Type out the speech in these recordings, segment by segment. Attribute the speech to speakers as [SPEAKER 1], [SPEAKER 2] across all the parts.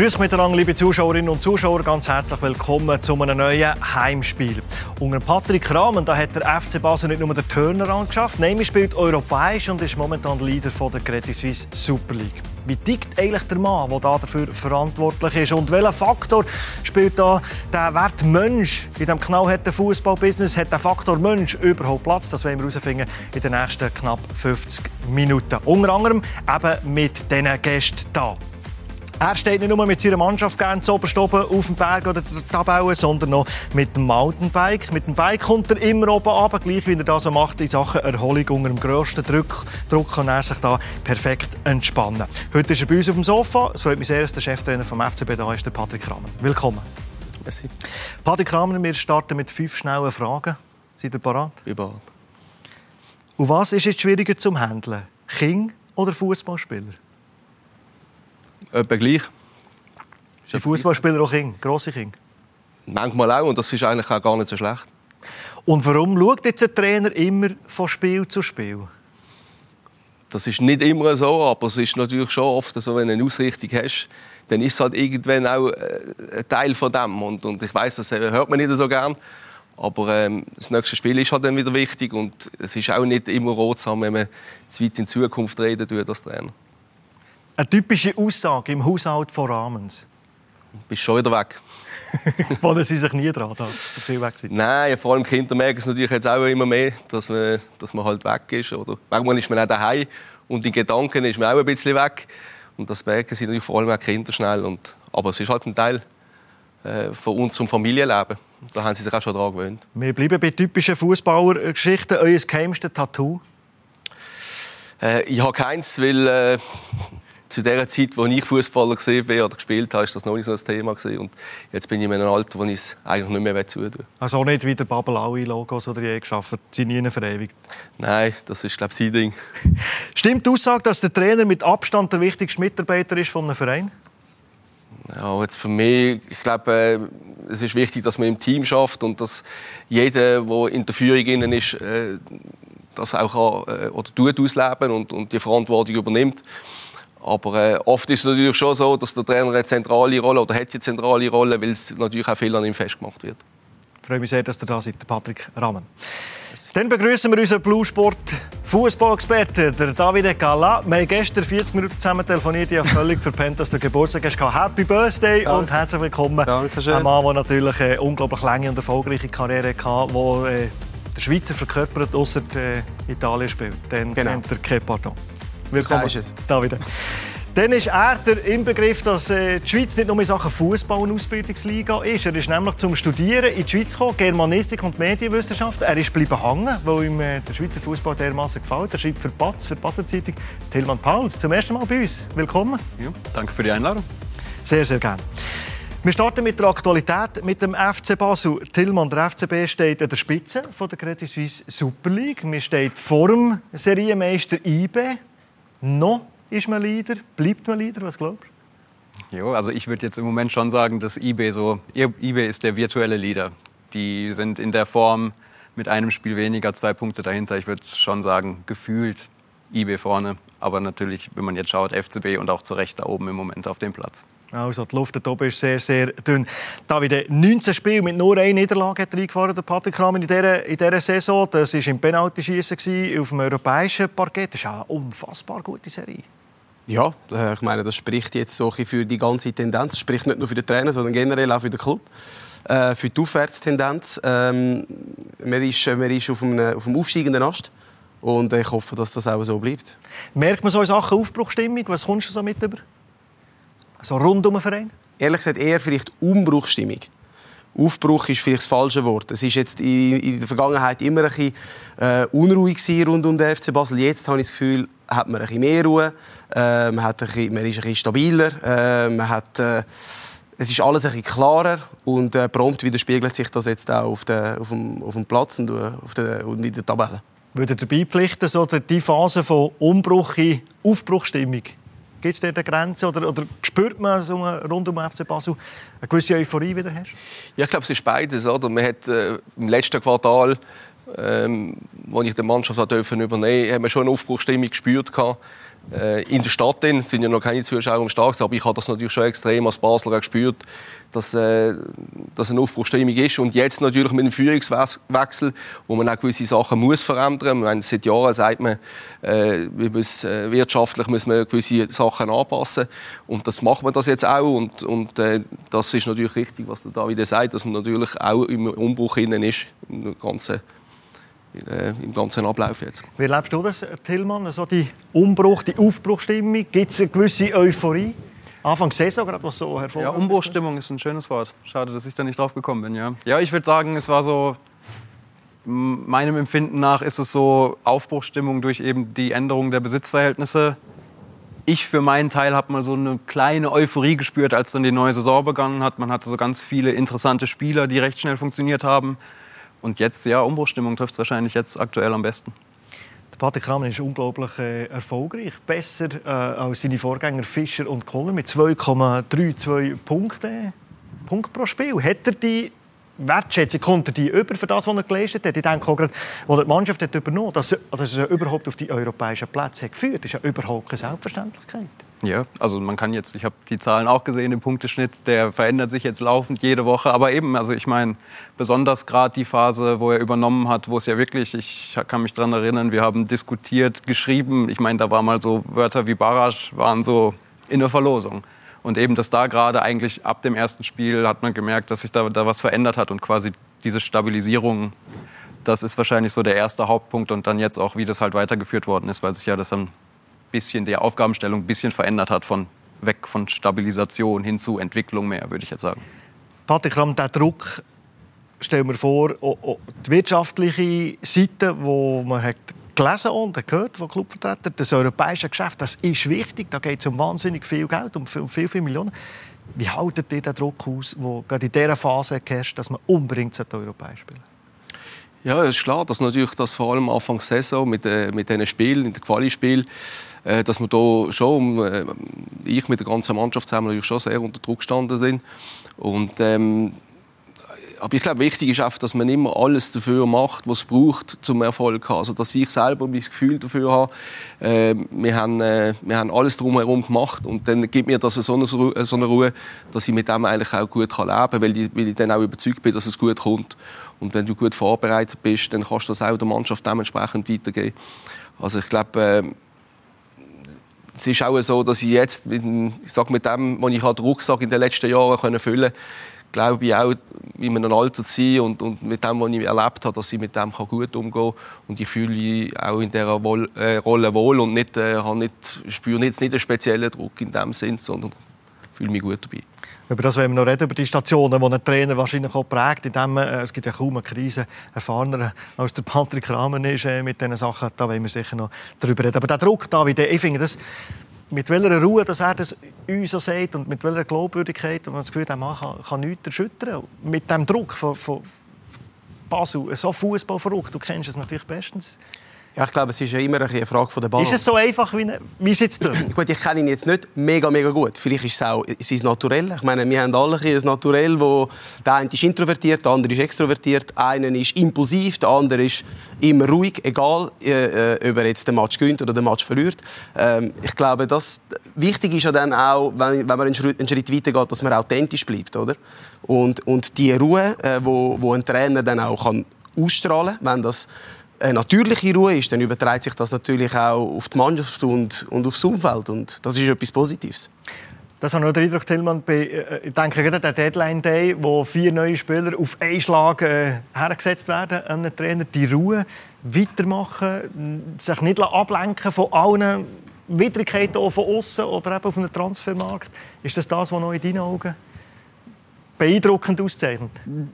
[SPEAKER 1] Grüß miteinander, liebe Zuschauerinnen und Zuschauer. Ganz herzlich willkommen zu einem neuen Heimspiel. Unter Patrick Rahmen da hat der FC Basel nicht nur den Turnaround geschafft, nein, spielt europäisch und ist momentan Leader von der Credit Suisse Super League. Wie tickt eigentlich der Mann, der dafür verantwortlich ist? Und welcher Faktor spielt da der Wert Mensch in diesem knallharten Fußballbusiness? Hat der Faktor Mensch überhaupt Platz? Das werden wir herausfinden in den nächsten knapp 50 Minuten. Unter anderem eben mit diesen Gästen hier. Er steht nicht nur mit seiner Mannschaft gerne zu oben auf dem Berg oder der Tabelle, sondern noch mit dem Mountainbike. Mit dem Bike kommt er immer oben runter, gleich wie er das so macht in Sachen Erholung unter dem grössten Druck. Druck kann er sich da perfekt entspannen. Heute ist er bei uns auf dem Sofa. Es freut mich sehr, dass der Cheftrainer vom FCB da ist, der Patrick Kramer. Willkommen.
[SPEAKER 2] Merci.
[SPEAKER 1] Patrick Kramer, wir starten mit fünf schnellen Fragen. Seid ihr bereit?
[SPEAKER 2] Ich bereit.
[SPEAKER 1] Und was ist jetzt schwieriger zum Handeln? King oder Fußballspieler?
[SPEAKER 2] Etwa gleich.
[SPEAKER 1] Sind Fußballspieler auch King, grosse King?
[SPEAKER 2] Manchmal auch, und das ist eigentlich auch gar nicht so schlecht.
[SPEAKER 1] Und warum schaut jetzt ein Trainer immer von Spiel zu Spiel?
[SPEAKER 2] Das ist nicht immer so, aber es ist natürlich schon oft so, wenn du eine Ausrichtung hast, dann ist es halt irgendwann auch äh, ein Teil von dem. Und, und ich weiß, das hört man nicht so gern. Aber ähm, das nächste Spiel ist halt dann wieder wichtig und es ist auch nicht immer rotsam, wenn man zu weit in Zukunft reden tut als Trainer.
[SPEAKER 1] Eine typische Aussage im Haushalt von Rahmens.
[SPEAKER 2] Du bist schon wieder weg.
[SPEAKER 1] Wollen Sie sich nie dran, dass Sie viel weg sind?
[SPEAKER 2] Nein, vor allem Kinder merken es natürlich jetzt auch immer mehr, dass man, dass man halt weg ist. Oder manchmal ist man auch daheim und in Gedanken ist man auch ein bisschen weg. Und das merken sie natürlich vor allem auch Kinder schnell. Und, aber es ist halt ein Teil äh, von unserem Familienleben. Da haben sie sich auch schon daran gewöhnt.
[SPEAKER 1] Wir bleiben bei typischen Fußballergeschichten. Euer geheimstes Tattoo?
[SPEAKER 2] Äh, ich habe keins, weil äh, zu der Zeit, wo ich Fußballer war oder gespielt habe, ist das noch nicht so ein Thema gewesen. Und jetzt bin ich in einem Alter, wo ich es eigentlich nicht mehr zutun
[SPEAKER 1] Also auch nicht wie der Babelaui-Logos oder je geschaffen, sie nie verewigt?
[SPEAKER 2] Nein, das ist glaube ich sein Ding.
[SPEAKER 1] Stimmt die Aussage, dass der Trainer mit Abstand der wichtigste Mitarbeiter ist von einem Verein?
[SPEAKER 2] Ja, jetzt für mich, ich glaube, äh, es ist wichtig, dass man im Team schafft und dass jeder, der in der Führung ist, äh, das auch kann, äh, oder tut ausleben und, und die Verantwortung übernimmt. Aber äh, oft ist es natürlich schon so, dass der Trainer eine zentrale Rolle oder hat eine zentrale Rolle, weil es natürlich auch viel an ihm festgemacht wird.
[SPEAKER 1] Ich freue mich sehr, dass ihr da seid, Patrick Rahmen. Dann begrüßen wir unseren Blue Sport Fußballexperten, der David Gala. Wir haben gestern 40 Minuten zusammen telefoniert. Ich habe völlig verpennt, dass du Geburtstag hast. Happy Birthday Danke. und herzlich willkommen.
[SPEAKER 2] Dankeschön.
[SPEAKER 1] Ein Mann, der natürlich eine unglaublich lange und erfolgreiche Karriere hatte, der äh, der Schweizer verkörpert, außer äh, Italien spielt. Dann
[SPEAKER 2] genau.
[SPEAKER 1] der Kein Pardon.
[SPEAKER 2] Willkommen. Ist es.
[SPEAKER 1] David. Dann ist er der Inbegriff, dass äh, die Schweiz nicht nur in Sachen Fußball eine Ausbildungsliga ist. Er ist nämlich zum Studieren in die Schweiz gekommen, Germanistik und Medienwissenschaft. Er ist bleiben hängen, weil ihm äh, der Schweizer Fußball dermaßen gefällt. Er schreibt für Batz, für die Basler Zeitung. Tilman Pauls, zum ersten Mal bei uns. Willkommen.
[SPEAKER 3] Ja, danke für die Einladung.
[SPEAKER 1] Sehr, sehr gerne. Wir starten mit der Aktualität mit dem FC Basel. Tillmann, der FCB steht an der Spitze von der Credit Suisse Super League. Wir stehen vor dem Serienmeister IB. Noch ist man Leader? Bleibt man Leader? Was glaubst
[SPEAKER 3] du? Jo, also ich würde jetzt im Moment schon sagen, dass eBay so, eBay ist der virtuelle Leader. Die sind in der Form mit einem Spiel weniger, zwei Punkte dahinter. Ich würde schon sagen, gefühlt eBay vorne. Aber natürlich, wenn man jetzt schaut, FCB und auch zu Recht da oben im Moment auf dem Platz.
[SPEAKER 1] Also die Luft oben ist sehr, sehr dünn. Da wieder 19 Spiele mit nur einer Niederlage hat reingefahren, der Patrick Kramer in dieser, in dieser Saison. Das war im Penaltyschießen auf dem europäischen Parkett. Das ist eine unfassbar gute Serie.
[SPEAKER 4] Ja, äh, ich meine, das spricht jetzt so für die ganze Tendenz. Das spricht nicht nur für den Trainer, sondern generell auch für den Club. Äh, für die Aufwärtstendenz. Ähm, man ist, man ist auf, einem, auf einem aufsteigenden Ast. Und ich hoffe, dass das auch so bleibt.
[SPEAKER 1] Merkt man so in Sachen Aufbruchstimmung? Was kommst du so mit über? So rund um den Verein?
[SPEAKER 4] Ehrlich gesagt eher vielleicht Umbruchstimmung. Aufbruch ist vielleicht das falsche Wort. Es war jetzt in, der Vergangenheit immer ein bisschen äh, unruhig rund um den FC Basel. Jetzt habe ich das Gefühl, hat man ein bisschen mehr Ruhe, äh, man, hat ein bisschen, man ist ein bisschen stabiler, äh, man hat, äh, es ist alles ein bisschen klarer und äh, prompt widerspiegelt sich das jetzt auch auf, der, auf, dem, auf dem Platz und, äh, auf der, und in der Tabelle.
[SPEAKER 1] Würde dabei pflichten, so die Phase von Umbruch in Aufbruchstimmung? Gibt es dort eine Grenze oder, oder spürt man so rund um FC Basel eine gewisse Euphorie wieder hast?
[SPEAKER 2] Ja, ich glaube, es ist beides. Oder? Man hat äh, im letzten Quartal, ähm, als ich die Mannschaft übernehmen durfte, haben wir schon eine Aufbruchstimmung gespürt. äh, in der Stadt drin, sind ja noch keine Zuschauer am Start, aber ich habe das natürlich schon extrem als Basler gespürt, dass, äh, dass eine Aufbruchstimmung ist. Und jetzt natürlich mit dem Führungswechsel, wo man auch gewisse Sachen muss verändern muss. Seit Jahren sagt man, äh, wir müssen, äh, wirtschaftlich müssen wir gewisse Sachen anpassen. Und das macht man das jetzt auch. Und, und äh, das ist natürlich richtig, was der David sagt, dass man natürlich auch im Umbruch innen ist, im ganzen äh, im ganzen Ablauf jetzt.
[SPEAKER 1] Wie erlebst du das, Tillmann? Also die Umbruch, die Aufbruchstimmung? Gibt es eine gewisse Euphorie? Anfang Saison gerade was so
[SPEAKER 3] hervorragend. Ja, Umbruchstimmung ist ein schönes Wort. Schade, dass ich da nicht drauf gekommen bin. Ja, ja ich würde sagen, es war so meinem Empfinden nach ist es so Aufbruchstimmung durch eben die Änderung der Besitzverhältnisse. Ich für meinen Teil habe mal so eine kleine Euphorie gespürt, als dann die neue Saison begonnen hat. Man hatte so ganz viele interessante Spieler, die recht schnell funktioniert haben. Und jetzt, ja, Umbruchstimmung trifft es wahrscheinlich jetzt aktuell am besten.
[SPEAKER 1] Patrick Kramer ist unglaublich äh, erfolgreich. Besser äh, als seine Vorgänger Fischer und Kohler mit 2,32 Punkten Punkt pro Spiel. Hat er die Wertschätzung, kommt er die über für das, was er geleistet hat? Ich denke auch gerade, als die Mannschaft hat übernommen dass, dass er überhaupt auf die europäischen Plätze geführt hat, ist ja überhaupt keine Selbstverständlichkeit.
[SPEAKER 3] Ja, also man kann jetzt, ich habe die Zahlen auch gesehen, im Punkteschnitt, der verändert sich jetzt laufend jede Woche. Aber eben, also ich meine, besonders gerade die Phase, wo er übernommen hat, wo es ja wirklich, ich kann mich daran erinnern, wir haben diskutiert, geschrieben. Ich meine, da war mal so Wörter wie Barrage waren so in der Verlosung. Und eben, dass da gerade eigentlich ab dem ersten Spiel hat man gemerkt, dass sich da, da was verändert hat und quasi diese Stabilisierung, das ist wahrscheinlich so der erste Hauptpunkt und dann jetzt auch, wie das halt weitergeführt worden ist, weil sich ja das dann bisschen der Aufgabenstellung ein bisschen verändert hat, von weg von Stabilisation hin zu Entwicklung mehr, würde ich jetzt sagen.
[SPEAKER 1] Patrick Ramm, der Druck, stellen wir vor, die wirtschaftliche Seite, wo man hat gelesen und gehört von Clubvertretern, das europäische Geschäft, das ist wichtig, da geht es um wahnsinnig viel Geld, um viel, viel, viel Millionen. Wie haltet ihr den Druck aus, der gerade in dieser Phase herrscht, dass man unbedingt europäisch spielen
[SPEAKER 2] Ja, es ist klar, dass natürlich das vor allem Anfang der Saison mit, äh, mit diesen Spielen, in den Quali-Spielen, dass wir da schon, äh, ich mit der ganzen Mannschaft zusammen schon sehr unter Druck gestanden sind. Und, ähm, aber ich glaube, wichtig ist einfach, dass man immer alles dafür macht, was es braucht, zum Erfolg zu haben. Also, dass ich selber mein Gefühl dafür habe. Äh, wir, haben, äh, wir haben alles drumherum gemacht und dann gibt mir das so eine, so eine Ruhe, dass ich mit dem eigentlich auch gut leben kann, weil ich, weil ich dann auch überzeugt bin, dass es gut kommt. Und wenn du gut vorbereitet bist, dann kannst du das auch der Mannschaft dementsprechend weitergeben. Also ich glaube, äh, es ist auch so, dass ich jetzt mit, ich sag, mit dem, was ich den Rucksack in den letzten Jahren können füllen konnte, glaube ich auch, in einem Alter zu sein und, und mit dem, was ich erlebt habe, dass ich mit dem gut umgehen kann. Und ich fühle mich auch in dieser wohl, äh, Rolle wohl und nicht, äh, nicht, spüre jetzt nicht einen speziellen Druck in dem Sinn, sondern fühle mich gut dabei.
[SPEAKER 1] Über das wollen wir noch reden, über die Stationen, die ein Trainer wahrscheinlich auch prägt. In dem, äh, es gibt ja kaum eine Krise erfahrener als der Patrick Rahmen ist äh, mit diesen Sachen. Da wollen wir sicher noch darüber reden. Aber der Druck, David, ich finde das, mit welcher Ruhe dass er das uns so sagt und mit welcher Glaubwürdigkeit, und man das Gefühl hat, man kann, kann nichts erschüttern. Mit dem Druck von, von Basel, so Fußball verrückt, du kennst es natürlich bestens.
[SPEAKER 4] Ja, ich glaube, es ist ja immer eine Frage der Balance.
[SPEAKER 1] Ist es so einfach, wie, wie es jetzt tut?
[SPEAKER 4] gut, ich kenne ihn jetzt nicht mega, mega gut. Vielleicht ist es auch sein Naturell. Ich meine, wir haben alle ein Naturell, wo der eine ist introvertiert, der andere ist extrovertiert, einer ist impulsiv, der andere ist immer ruhig, egal äh, äh ob er jetzt den Match gewinnt oder den Match verliert. Ähm, ich glaube, das wichtig ist ja dann auch, wenn, wenn man einen Schritt, einen Schritt weiter geht, dass man authentisch bleibt, oder? Und, und die Ruhe, äh, wo, wo ein Trainer dann auch kann ausstrahlen, wenn das eine natürliche Ruhe ist, dann überträgt sich das natürlich auch auf die Mannschaft und, und aufs Umfeld. Und das ist etwas Positives.
[SPEAKER 1] Das habe ich den Eindruck, Tillmann, äh, ich denke gerade an den Deadline-Day, wo vier neue Spieler auf einen Schlag äh, hergesetzt werden an den Trainer. Die Ruhe, weitermachen, sich nicht ablenken von allen Widrigkeiten von außen oder eben auf einem Transfermarkt. Ist das das, was noch in deinen Augen beeindruckend auszeichnet.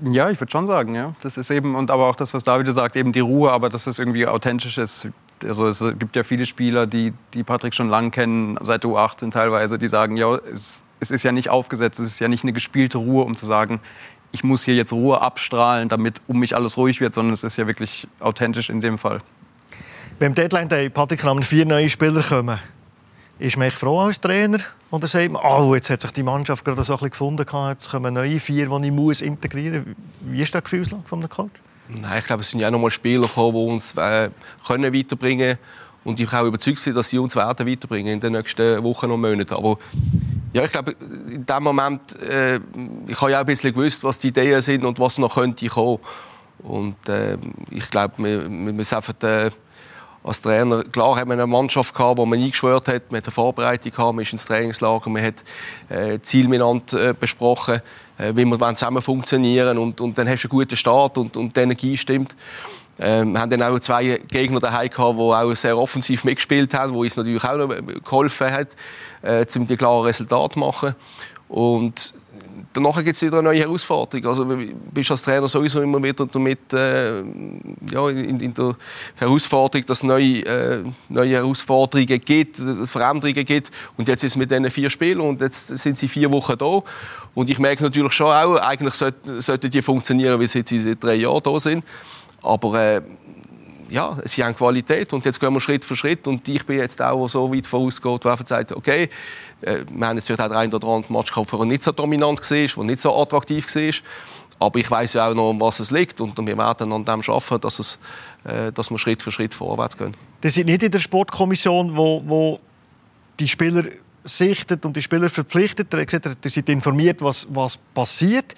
[SPEAKER 3] Ja, ich würde schon sagen, ja. Das ist eben, und aber auch das, was David sagt, eben die Ruhe, aber dass es irgendwie authentisch ist. Also es gibt ja viele Spieler, die, die Patrick schon lange kennen, seit U18 teilweise, die sagen, ja, es, es ist ja nicht aufgesetzt, es ist ja nicht eine gespielte Ruhe, um zu sagen, ich muss hier jetzt Ruhe abstrahlen, damit um mich alles ruhig wird, sondern es ist ja wirklich authentisch in dem Fall.
[SPEAKER 1] Beim Deadline Day, Patrick, haben vier neue Spieler kommen ist man froh als Trainer? Oder sagt man, oh, jetzt hat sich die Mannschaft gerade so ein gefunden, jetzt kommen neue vier, die ich muss integrieren muss. Wie ist der Gefühlslage von Coach?
[SPEAKER 2] Nein, ich glaube, es sind ja auch noch mal Spieler gekommen, die uns äh, können weiterbringen Und ich bin auch überzeugt, dass sie uns werden weiterbringen in den nächsten Wochen und Monaten. Aber ja, ich glaube, in dem Moment, äh, ich habe ja auch ein bisschen gewusst, was die Ideen sind und was noch könnte kommen. Und äh, ich glaube, wir, wir müssen einfach äh, als Trainer, klar haben wir eine Mannschaft gehabt, die man eingeschwört hat, man hat eine Vorbereitung gehabt, man ist ins Trainingslager, man hat äh, Ziel miteinander äh, besprochen, äh, wie wir zusammen funktionieren und, und dann hast du einen guten Start und, und die Energie stimmt. Ähm, wir haben dann auch zwei Gegner daheim gehabt, die auch sehr offensiv mitgespielt haben, wo uns natürlich auch noch geholfen hat, äh, um die klaren Resultate zu machen. Und danach gibt es wieder eine neue Herausforderung. Also du bist als Trainer sowieso immer wieder damit äh, ja, in, in, der Herausforderung, dass es neue, äh, neue Herausforderungen gibt, Veränderungen gibt. Und jetzt ist es mit diesen vier Spielen und jetzt sind sie vier Wochen da. Und ich merke natürlich schon auch, eigentlich sollten, sollten die funktionieren, wie sie jetzt seit drei Jahren da sind. Aber äh, ja, sie haben Qualität und jetzt gehen wir Schritt für Schritt und ich bin jetzt auch so weit vorausgeht, wo einfach sagt, okay, äh, wir haben jetzt vielleicht auch den einen oder anderen Match der nicht so dominant war, der nicht so attraktiv war, aber ich weiß ja auch noch, um was es liegt und wir werden an dem arbeiten, dass, es, äh, dass wir Schritt für Schritt vorwärts gehen.
[SPEAKER 1] Sie sind nicht in der Sportkommission, wo, wo die Spieler sichtet und die Spieler verpflichtet. Ihr seid informiert, was, was passiert.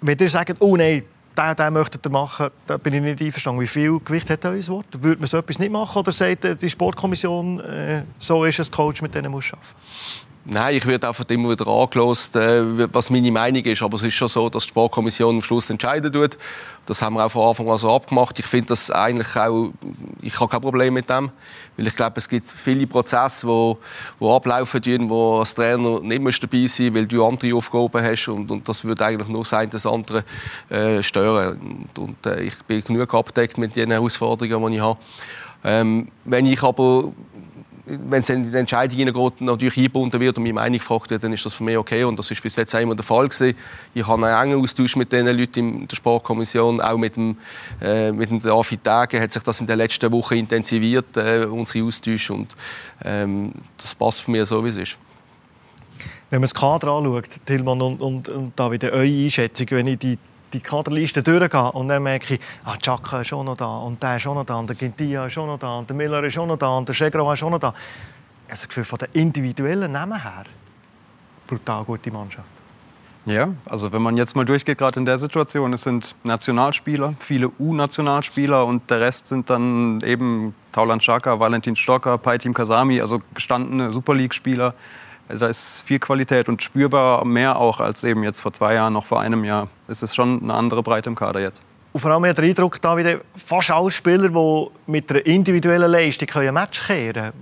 [SPEAKER 1] Wenn ihr sagt, oh nein, den, den möchtet ihr machen, da bin ich nicht einverstanden. Wie viel Gewicht hat euer Wort? Würde man so etwas nicht machen oder sagt die Sportkommission, äh, so ist es, Coach, mit denen muss arbeiten?
[SPEAKER 2] Nein, ich werde einfach immer wieder angelost, äh, was meine Meinung ist. Aber es ist schon so, dass die Sportkommission am Schluss entscheiden tut. Das haben wir auch von Anfang an so abgemacht. Ich finde das eigentlich auch, ich habe kein Problem mit dem, weil ich glaube, es gibt viele Prozesse, wo, wo ablaufen, wo als Trainer nicht dabei sein weil du andere Aufgaben hast und, und das würde eigentlich nur sein, das andere äh, stören. Und, und äh, ich bin genug abgedeckt mit den Herausforderungen, die ich habe. Ähm, wenn ich aber wenn es in die Entscheidungen geht, natürlich eingebunden wird und meine Meinung gefragt wird, dann ist das für mich okay. Und das ist bis jetzt immer der Fall gewesen. Ich habe einen engen Austausch mit den Leuten in der Sportkommission, auch mit dem, äh, mit dem David Tage hat sich das in den letzten Wochen intensiviert, äh, unsere Austausch. Und ähm, das passt für mich so, wie es ist.
[SPEAKER 1] Wenn man das Kader anschaut, Tillmann und, und, und David, eure Einschätzung, wenn ich die die Kaderliste durchgehe und dann merke ich, ah, Chaka ist schon noch da und der ist schon noch da und der Gintia ist schon noch da und der Miller ist schon noch da und der Schegro ist schon noch da. Das Gefühl, von den individuellen Namen her, brutal gute Mannschaft.
[SPEAKER 3] Ja, also wenn man jetzt mal durchgeht, gerade in der Situation, es sind Nationalspieler, viele U-Nationalspieler und der Rest sind dann eben Tauland Chaka, Valentin Stocker, Paitim Kasami, also gestandene Super League-Spieler. Also da ist viel Qualität und spürbar mehr auch als eben jetzt vor zwei Jahren, noch vor einem Jahr. Es ist schon eine andere Breite im Kader jetzt.
[SPEAKER 1] Und vor allem hat der Eindruck, da wieder fast alle Spieler, die mit einer individuellen Leistung ein Match kehren können.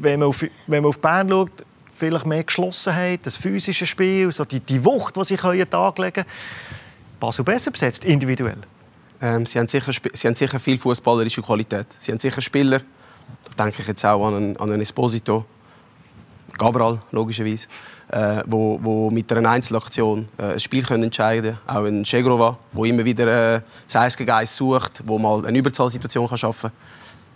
[SPEAKER 1] Wenn man auf, wenn man auf Bern schaut, vielleicht mehr Geschlossenheit, das physische Spiel, so die, die Wucht, die sie können an Tag legen können. Basel besser besetzt, individuell?
[SPEAKER 4] Ähm, sie, haben sicher, sie haben sicher viel fußballerische Qualität. Sie haben sicher Spieler, da denke ich jetzt auch an einen, an einen Esposito, Gabral, logischerweise, äh, wo, wo mit einer Einzelaktion äh, ein Spiel können entscheiden können. Auch ein Chegrova, der immer wieder äh, das 1 gegen 1 sucht, wo mal eine Überzahlsituation kann schaffen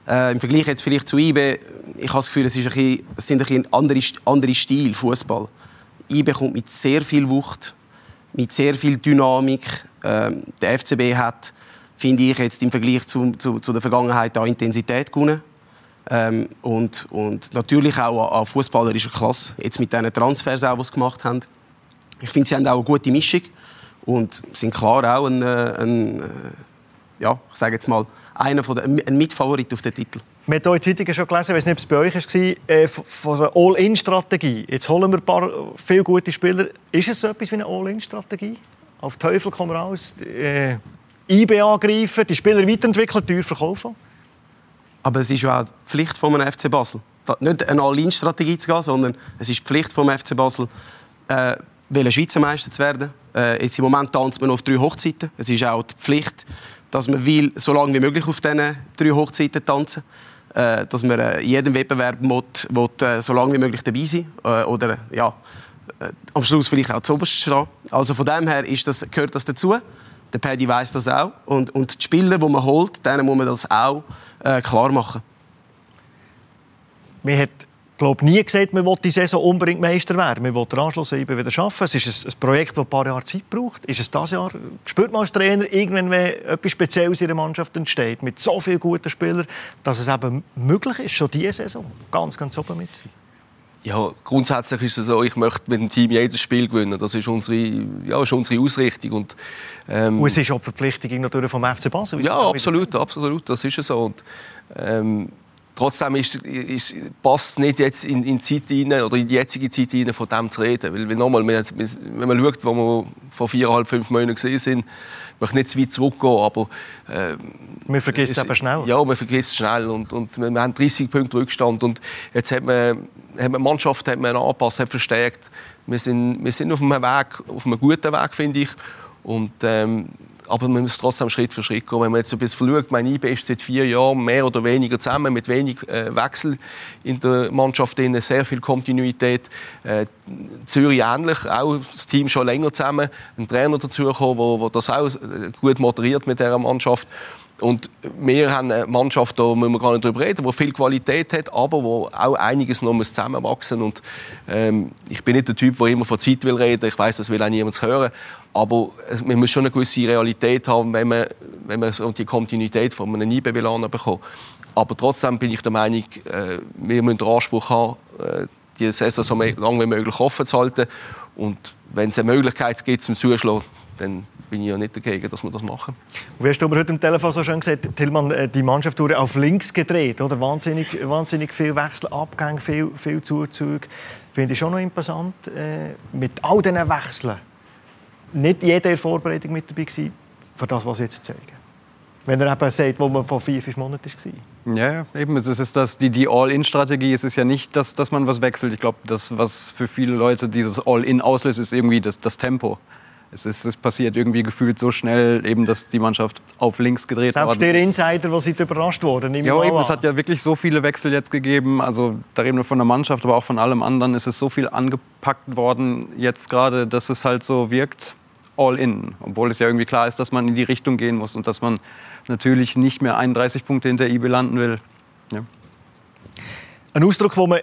[SPEAKER 4] kann. Äh, Im Vergleich jetzt vielleicht zu IBE, ich habe das Gefühl, es, ist ein bisschen, es sind ein bisschen andere Stil, Fußball. IBE kommt mit sehr viel Wucht, mit sehr viel Dynamik. Ähm, der FCB hat, finde ich, jetzt im Vergleich zu, zu, zu der Vergangenheit an Intensität gewonnen. Ähm, und, und natürlich auch an fußballerischer Klasse. Jetzt mit diesen Transfers, auch, die sie gemacht haben. Ich finde, sie haben auch eine gute Mischung und sind klar auch ein, äh, ein äh, ja, ich sage jetzt mal, einer von den, ein Mitfavorit auf den Titel.
[SPEAKER 1] Wir haben heute Zeitungen schon gelesen, ich weiß nicht, ob es bei euch war, äh, von einer All-In-Strategie. Jetzt holen wir ein paar viele gute Spieler. Ist es so etwas wie eine All-In-Strategie? Auf Teufel kommen wir raus, äh, IB angreifen, die Spieler weiterentwickeln, teuer verkaufen?
[SPEAKER 4] Aber es ist ja auch die Pflicht von einem FC Basel. Nicht eine All-In-Strategie zu gehen, sondern es ist die Pflicht vom FC Basel, äh, Schweizer Meister zu werden. Äh, jetzt Im Moment tanzt man auf drei Hochzeiten. Es ist auch die Pflicht, dass man will, so lange wie möglich auf diesen drei Hochzeiten tanzen äh, dass man äh, in jedem Wettbewerb will, will, äh, so lange wie möglich dabei sein äh, oder ja, äh, am Schluss vielleicht auch zuoberst stehen. Also von dem her ist das, gehört das dazu. Der Paddy weiß das auch. Und, und die Spieler, die man holt, denen muss man das auch äh, klar machen.
[SPEAKER 1] Man hat glaube nie gesagt, man will die Saison unbedingt Meister werden. Man will den Anschluss eben wieder schaffen. Es ist ein, Projekt, das ein paar Jahre Zeit braucht. Ist es das Jahr? Spürt man als Trainer irgendwann, wenn etwas Spezielles in der Mannschaft entsteht, mit so vielen guten Spielern, dass es eben möglich ist, schon diese Saison ganz, ganz oben mit?
[SPEAKER 2] Ja, grundsätzlich ist es so, ich möchte mit dem Team jedes Spiel gewinnen. Das ist unsere, ja, ist unsere Ausrichtung. Und,
[SPEAKER 1] ähm, und es ist auch die Verpflichtung natürlich vom FC Basel.
[SPEAKER 2] Ja, absolut, absolut, das ist so. Und, ähm, trotzdem ist, ist, passt es nicht jetzt in, in, die Zeit rein, oder in die jetzige Zeit rein, von dem zu reden. Weil, weil nochmal, wenn man schaut, wo wir vor viereinhalb, fünf Monaten gesehen sind, möchte nicht zu weit zurückgehen, aber...
[SPEAKER 1] Äh, man vergisst es aber schnell.
[SPEAKER 2] Ja, man vergisst es schnell und, und wir, wir haben 30 Punkte Rückstand und jetzt hat man, hat man die Mannschaft hat man angepasst, hat verstärkt. Wir sind, wir sind auf einem Weg, auf einem guten Weg, finde ich. Und ähm, aber man muss trotzdem Schritt für Schritt gehen. Wenn man jetzt ein bisschen schaut, mein IB ist seit vier Jahren mehr oder weniger zusammen, mit wenig äh, Wechsel in der Mannschaft, drin, sehr viel Kontinuität. Äh, Zürich ähnlich, auch das Team schon länger zusammen, ein Trainer dazu gekommen, wo, wo das auch äh, gut moderiert mit dieser Mannschaft. Und wir haben eine Mannschaft, da müssen wir gar nicht drüber reden, die viel Qualität hat, aber wo auch einiges noch zusammenwachsen muss. Ähm, ich bin nicht der Typ, der immer von Zeit will reden. Ich weiß, das will auch niemand hören. Aber man muss schon eine gewisse Realität haben, wenn man, wenn man so die Kontinuität von einem IB bekommt. Aber trotzdem bin ich der Meinung, äh, wir müssen den Anspruch haben, äh, die Saison so lange wie möglich offen zu halten. Und wenn es eine Möglichkeit gibt zum Zuschlagen, dann bin ich ja nicht dagegen, dass wir das machen.
[SPEAKER 1] wie hast du aber heute am Telefon so schön gesagt, Tillmann, äh, die Mannschaft wurde auf links gedreht, oder? Wahnsinnig, wahnsinnig viel Wechsel, Abgänge, viel, viel Zuzug. Finde ich schon noch imposant. Äh, mit all diesen Wechseln nicht jeder in der Vorbereitung mit dabei gewesen, für das, was sie jetzt zeigen. Wenn er eben sagt, wo man vor vier, fünf Monaten war.
[SPEAKER 3] Ja, eben. Es ist das, die, die All-In-Strategie. Es ist ja nicht, dass, dass man was wechselt. Ich glaube, das, was für viele Leute dieses All-In auslöst, ist irgendwie das, das Tempo. Es, ist, es passiert irgendwie gefühlt so schnell, eben, dass die Mannschaft auf links gedreht
[SPEAKER 1] Selbst der Insider, der sind überrascht worden.
[SPEAKER 3] Ja, eben, es hat ja wirklich so viele Wechsel jetzt gegeben. Also da reden wir von der Mannschaft, aber auch von allem anderen. Es ist so viel angepackt worden jetzt gerade, dass es halt so wirkt all in. Obwohl es ja irgendwie klar ist, dass man in die Richtung gehen muss und dass man natürlich nicht mehr 31 Punkte hinter IB landen will. Ja.
[SPEAKER 1] Ein Ausdruck, den man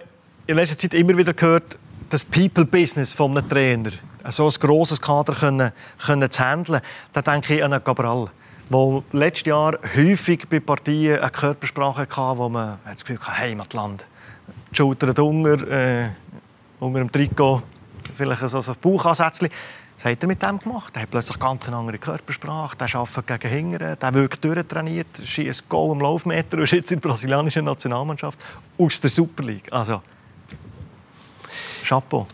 [SPEAKER 1] in letzter Zeit immer wieder hört, das People-Business von einem Trainer. So ein grosses Kader können, können zu handeln. Da denke ich an einen Cabral, der letztes Jahr häufig bei Partien eine Körpersprache hatte, wo man das Gefühl hatte, Heimatland. Die Schulter unter, äh, unter dem Trikot, vielleicht so ein Bauchansätzchen. Was hat er mit dem gemacht? Er hat plötzlich ganz eine andere Körpersprache. Der arbeitet gegen Hingern, der wirkt durchtrainiert, schießt Goal im Laufmeter und ist jetzt in der brasilianischen Nationalmannschaft aus der Super League. Also, Chapeau.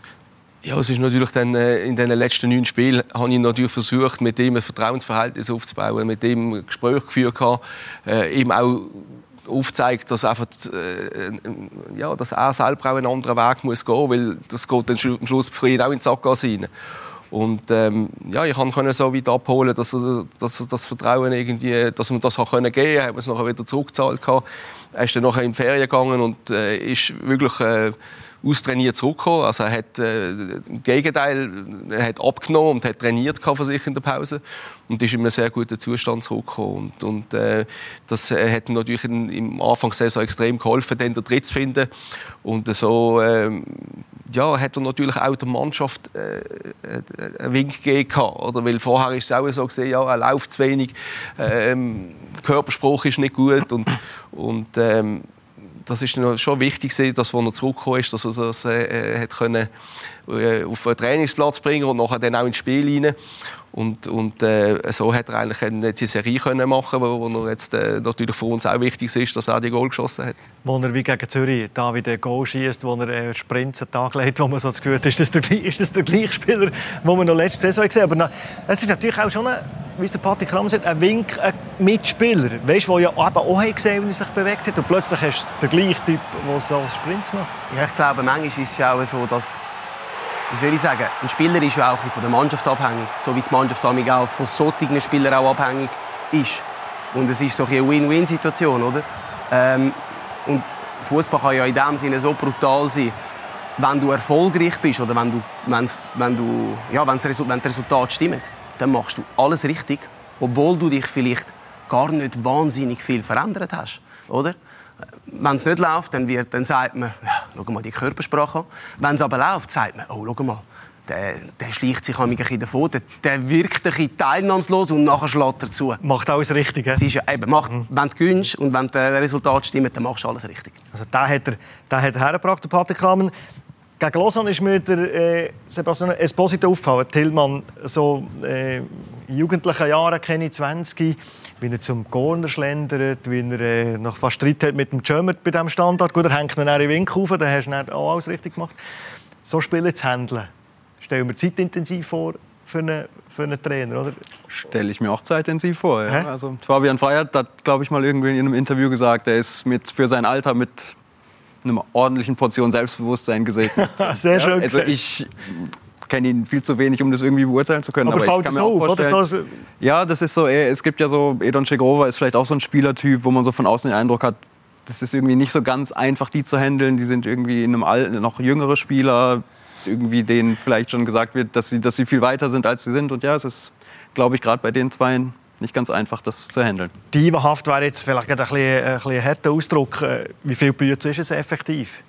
[SPEAKER 2] Ja, es ist natürlich dann, äh, in den letzten neun Spielen habe ich natürlich versucht, mit ihm ein Vertrauensverhältnis aufzubauen, mit ihm Gespräch geführt, äh, ihm auch aufzeigt, dass, einfach, äh, ja, dass er selber auch einen anderen Weg muss gehen muss, weil das geht dann am Schluss ihn auch in die Sackgasse rein. Und ähm, ja, ich konnte so weit abholen, dass, dass das Vertrauen irgendwie, dass man das auch geben, hat man es nachher wieder zurückgezahlt Er ist dann nachher in die Ferien gegangen und äh, ist wirklich äh, austrainiert zurückgekommen. Also er hat äh, im Gegenteil, er hat abgenommen und hat trainiert für sich in der Pause und ist in einem sehr guten Zustand zurückgekommen. Und, und äh, das äh, hat natürlich im Anfang der Saison extrem geholfen, den Tritt zu finden. Und so äh, ja, hat er natürlich auch der Mannschaft äh, äh einen Wink gegeben. Oder? Weil vorher ist es auch so gesehen, ja, er läuft zu wenig, ähm, Körperspruch ist nicht gut und, und ähm, das ist schon wichtig, dass, als er zurückgekommen ist, dass er das äh, hat können, äh, auf den Trainingsplatz bringen und nachher dann auch ins Spiel rein. Und, und äh, so hat er eigentlich eine, die Serie können machen wo, wo er jetzt äh, natürlich für uns auch wichtig ist, dass er die Goal geschossen hat.
[SPEAKER 1] Wo er wie gegen Zürich da wieder ein Goal schießt, wo er äh, Sprints einen Tag legt, wo man so das Gefühl hat, ist das der, ist das der gleiche Spieler, den wir noch letzte Saison gesehen haben. Aber es ist natürlich auch schon, ein, wie der Patrick Kramer sagt, ein Wink, ein Mitspieler, weißt, der ja eben auch gesehen wie er sich bewegt hat. Und plötzlich hast du den gleichen Typ, der so Sprints macht.
[SPEAKER 4] Ja, ich glaube, manchmal ist es ja auch so, dass wie soll ich sagen, ein Spieler ist ja auch von der Mannschaft abhängig, so wie die Mannschaft auch von solchen Spielern auch abhängig ist. Und es ist so eine Win-Win-Situation, oder? Ähm, und Fußball kann ja in dem Sinne so brutal sein, wenn du erfolgreich bist oder wenn du, wenn's, wenn du, ja, wenn's wenn das Resultat stimmt, dann machst du alles richtig, obwohl du dich vielleicht gar nicht wahnsinnig viel verändert hast, oder? Wenn es nicht läuft, dann, wird, dann sagt man, ja, schau mal die Körpersprache an. Wenn es aber läuft, sagt man, oh, schau mal, der, der schleicht sich ein bisschen davon, der, der wirkt ein bisschen teilnahmslos und nachher schlägt er zu.
[SPEAKER 1] Macht alles richtig,
[SPEAKER 4] Es ist ja, eben, macht,
[SPEAKER 1] Mhm.
[SPEAKER 4] Wenn du gewinnst und wenn das Resultat stimmt, dann machst du alles richtig.
[SPEAKER 1] Also da hat er, da hat er hergebracht, der Patrick Kramen. Gegen Lausanne ist mir der äh, Sebastian Esposito aufgefallen. Tillmann, so äh, in jugendlichen Jahren, kenne ich 20, wie er zum Corner schlendert, wie er äh, noch fast Streit hat mit dem Schömer bei diesem Standard. Gut, er hängt ihn in den Winkel auf, dann hast du dann auch alles richtig gemacht. So Spiele zu handeln, stellen wir zeitintensiv vor für einen, für einen Trainer, oder?
[SPEAKER 3] Stelle ich mir auch zeitintensiv vor. Ja. Also, Fabian Freiert hat, glaube ich, mal irgendwie in einem Interview gesagt, er ist mit, für sein Alter mit einer ordentlichen Portion Selbstbewusstsein gesegnet.
[SPEAKER 1] Sehr schön
[SPEAKER 3] Also ich kenne ihn viel zu wenig, um das irgendwie beurteilen zu können.
[SPEAKER 1] Aber,
[SPEAKER 3] ich
[SPEAKER 1] fällt
[SPEAKER 3] kann
[SPEAKER 1] das
[SPEAKER 3] mir auch vorstellen-
[SPEAKER 1] So,
[SPEAKER 3] Ja, das ist so, eh, es gibt ja so, Edon Chegrova ist vielleicht auch so ein Spielertyp, wo man so von außen den Eindruck hat, das ist irgendwie nicht so ganz einfach, die zu handeln. Die sind irgendwie in einem Al noch jüngere Spieler, irgendwie denen vielleicht schon gesagt wird, dass sie, dass sie viel weiter sind, als sie sind. Und ja, es ist, glaube ich, gerade bei den Zweien nicht ganz einfach, das zu handeln.
[SPEAKER 1] Divahaft wäre jetzt vielleicht gerade ein, bisschen, ein, bisschen ein harter Ausdruck. Äh, Wie viel Bütze ist es effektiv?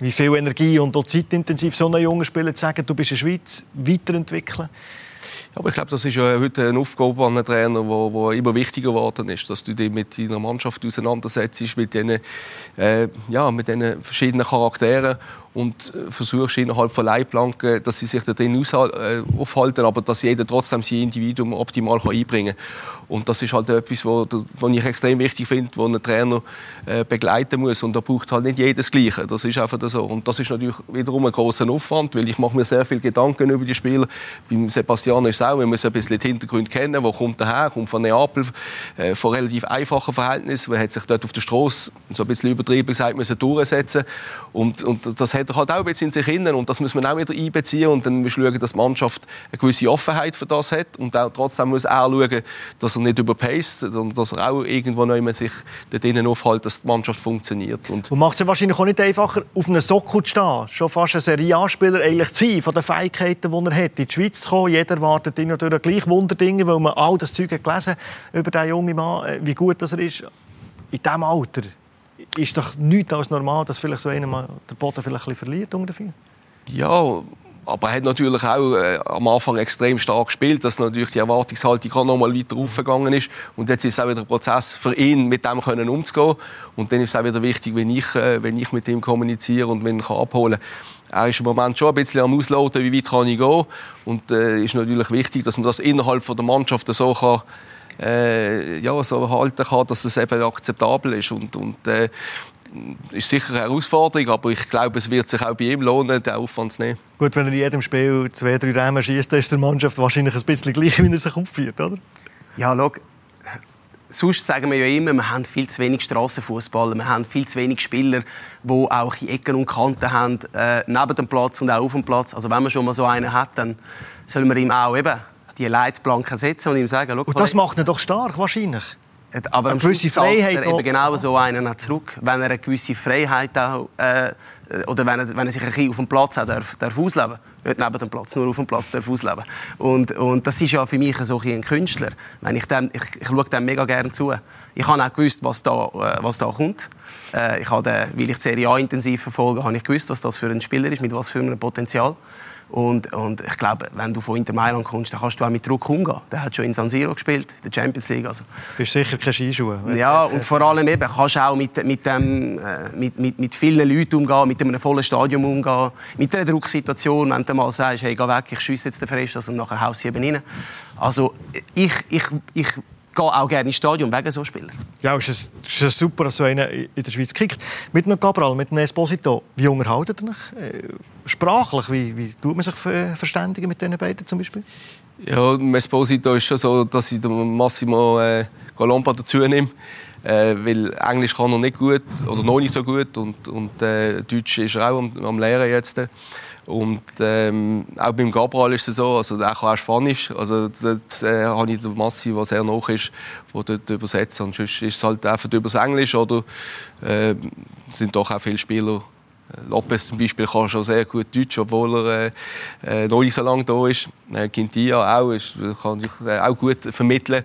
[SPEAKER 1] Wie viel Energie und auch zeitintensiv so einen jungen Spieler zu sagen, du bist in der Schweiz, weiterentwickeln?
[SPEAKER 2] Aber ich glaube, das ist ja heute eine Aufgabe an einen Trainer, wo, wo immer wichtiger geworden ist, dass du dich mit deiner Mannschaft auseinandersetzt, mit diesen, äh, ja, mit diesen verschiedenen Charakteren und äh, versuchst innerhalb von Leitplanken, dass sie sich da drin äh, aufhalten, aber dass jeder trotzdem sein Individuum optimal einbringen kann. Und das ist halt etwas, wo ich extrem wichtig finde, wo ein Trainer äh, begleiten muss. Und da braucht halt nicht jedes Gleiche. Das ist einfach so. Und das ist natürlich wiederum ein großer Aufwand, weil ich mache mir sehr viel Gedanken über die Spieler. Beim Sebastian ist es auch, wir müssen ein bisschen die Hintergründe kennen. Wo kommt er her? Kommt von Neapel, äh, von relativ einfachen Verhältnissen. Er hat sich dort auf der Straße, so ein bisschen übertrieben gesagt, müssen durchsetzen. Und, und das hat er halt auch ein in sich hinein. Und das muss man auch wieder einbeziehen. Und dann muss schauen, dass die Mannschaft eine gewisse Offenheit für das hat. Und auch trotzdem muss er schauen, dass er nicht überpaced, sondern dass er auch irgendwo noch sich dort aufhält, dass die Mannschaft funktioniert. Und
[SPEAKER 1] Und macht es wahrscheinlich auch nicht einfacher, auf einem Sockel zu stehen. Schon fast ein Serie A-Spieler eigentlich zu sein, von den Fähigkeiten, die er hat. In die Schweiz zu kommen, jeder erwartet ihn natürlich gleich Wunderdinge, weil man all das Zeug hat gelesen über diesen jungen Mann, äh, wie gut das er ist. In diesem Alter ist doch nichts als normal, dass vielleicht so einer mal den Boden vielleicht ein bisschen verliert Füßen.
[SPEAKER 2] Ja, aber er hat natürlich auch äh, am Anfang extrem stark gespielt, dass natürlich die Erwartungshaltung auch noch mal weiter aufgegangen ist. Und jetzt ist es auch wieder ein Prozess für ihn, mit dem können umzugehen. Und dann ist es auch wieder wichtig, wenn ich, äh, wenn ich mit ihm kommuniziere und wenn ich ihn abholen kann. Er ist im Moment schon ein bisschen am Ausloten, wie weit kann ich gehen. Und es äh, ist natürlich wichtig, dass man das innerhalb von der Mannschaft so kann, äh, ja, so halten kann, dass es eben akzeptabel ist. Und, und äh, ist sicher eine Herausforderung, aber ich glaube, es wird sich auch bei ihm lohnen, den Aufwand zu nehmen.
[SPEAKER 1] Gut, wenn er in jedem Spiel zwei, drei Räume schießt, dann ist der Mannschaft wahrscheinlich ein bisschen gleich, wie er sich aufführt, oder?
[SPEAKER 4] Ja, schau, sonst sagen wir ja immer, wir haben viel zu wenig Strassenfußballer, wir haben viel zu wenig Spieler, die auch in Ecken und Kanten haben, äh, neben dem Platz und auch auf dem Platz. Also wenn man schon mal so einen hat, dann soll man ihm auch eben die Leitplanken setzen und ihm sagen, schau,
[SPEAKER 1] Und das macht ihn doch stark, wahrscheinlich.
[SPEAKER 4] aber
[SPEAKER 1] eine
[SPEAKER 4] am
[SPEAKER 1] gewisse
[SPEAKER 4] Schluss
[SPEAKER 1] Freiheit
[SPEAKER 4] er eben genau so einen auch zurück, wenn er eine gewisse Freiheit auch, äh, oder wenn er, wenn er sich ein bisschen auf dem Platz auch darf, darf ausleben nicht neben dem Platz, nur auf dem Platz darf ausleben und, und das ist ja für mich so ein, Künstler. Wenn ich, dem, ich, ich schaue dem mega gerne zu. Ich habe auch gewusst, was da, äh, was da kommt. Äh, ich habe weil ich die Serie A intensiv verfolge, habe ich gewusst, was das für ein Spieler ist, mit was für einem Potenzial. Und, und ich glaube, wenn du von Inter Mailand kommst, dann kannst du auch mit Druck umgehen. Der hat schon in San Siro gespielt, in der Champions League. Also,
[SPEAKER 1] Du bist sicher keine Skischuhe.
[SPEAKER 4] ja, und vor allem eben, kannst du auch mit, mit, dem, äh, mit, mit, mit vielen Leuten umgehen, mit einem vollen Stadion umgehen, mit einer Drucksituation, wenn du mal sagst, hey, geh weg, ich schiesse jetzt den Freistoß und nachher haust sie eben rein. Also ich, ich, ich gehe auch gerne ins Stadion wegen so Spielern.
[SPEAKER 1] Ja, es ist, es ist super, dass so einer in der Schweiz kickt. Mit einem Cabral, mit einem Esposito, wie unterhaltet ihr euch? Äh, Sprachlich, wie, wie tut man sich ver- verständigen mit diesen beiden zum Beispiel?
[SPEAKER 2] Ja, Esposito ist schon so, dass ich den Massimo äh, Galompa dazu nehme. Äh, weil Englisch kann er nicht gut oder noch nicht so gut und, und äh, Deutsch ist er auch am, am Lehren jetzt. Und ähm, auch beim Gabriel ist es so, also der kann auch Spanisch. Also dort äh, habe ich den Massi, der sehr nah ist, der dort übersetzt. Und sonst ist es halt einfach über das Englisch oder äh, sind doch auch viele Spieler Lopez zum Beispiel kann schon sehr gut Deutsch, obwohl er äh, äh, noch nicht so lange da ist. Äh, Quintilla auch, ist, kann sich äh, auch gut vermitteln.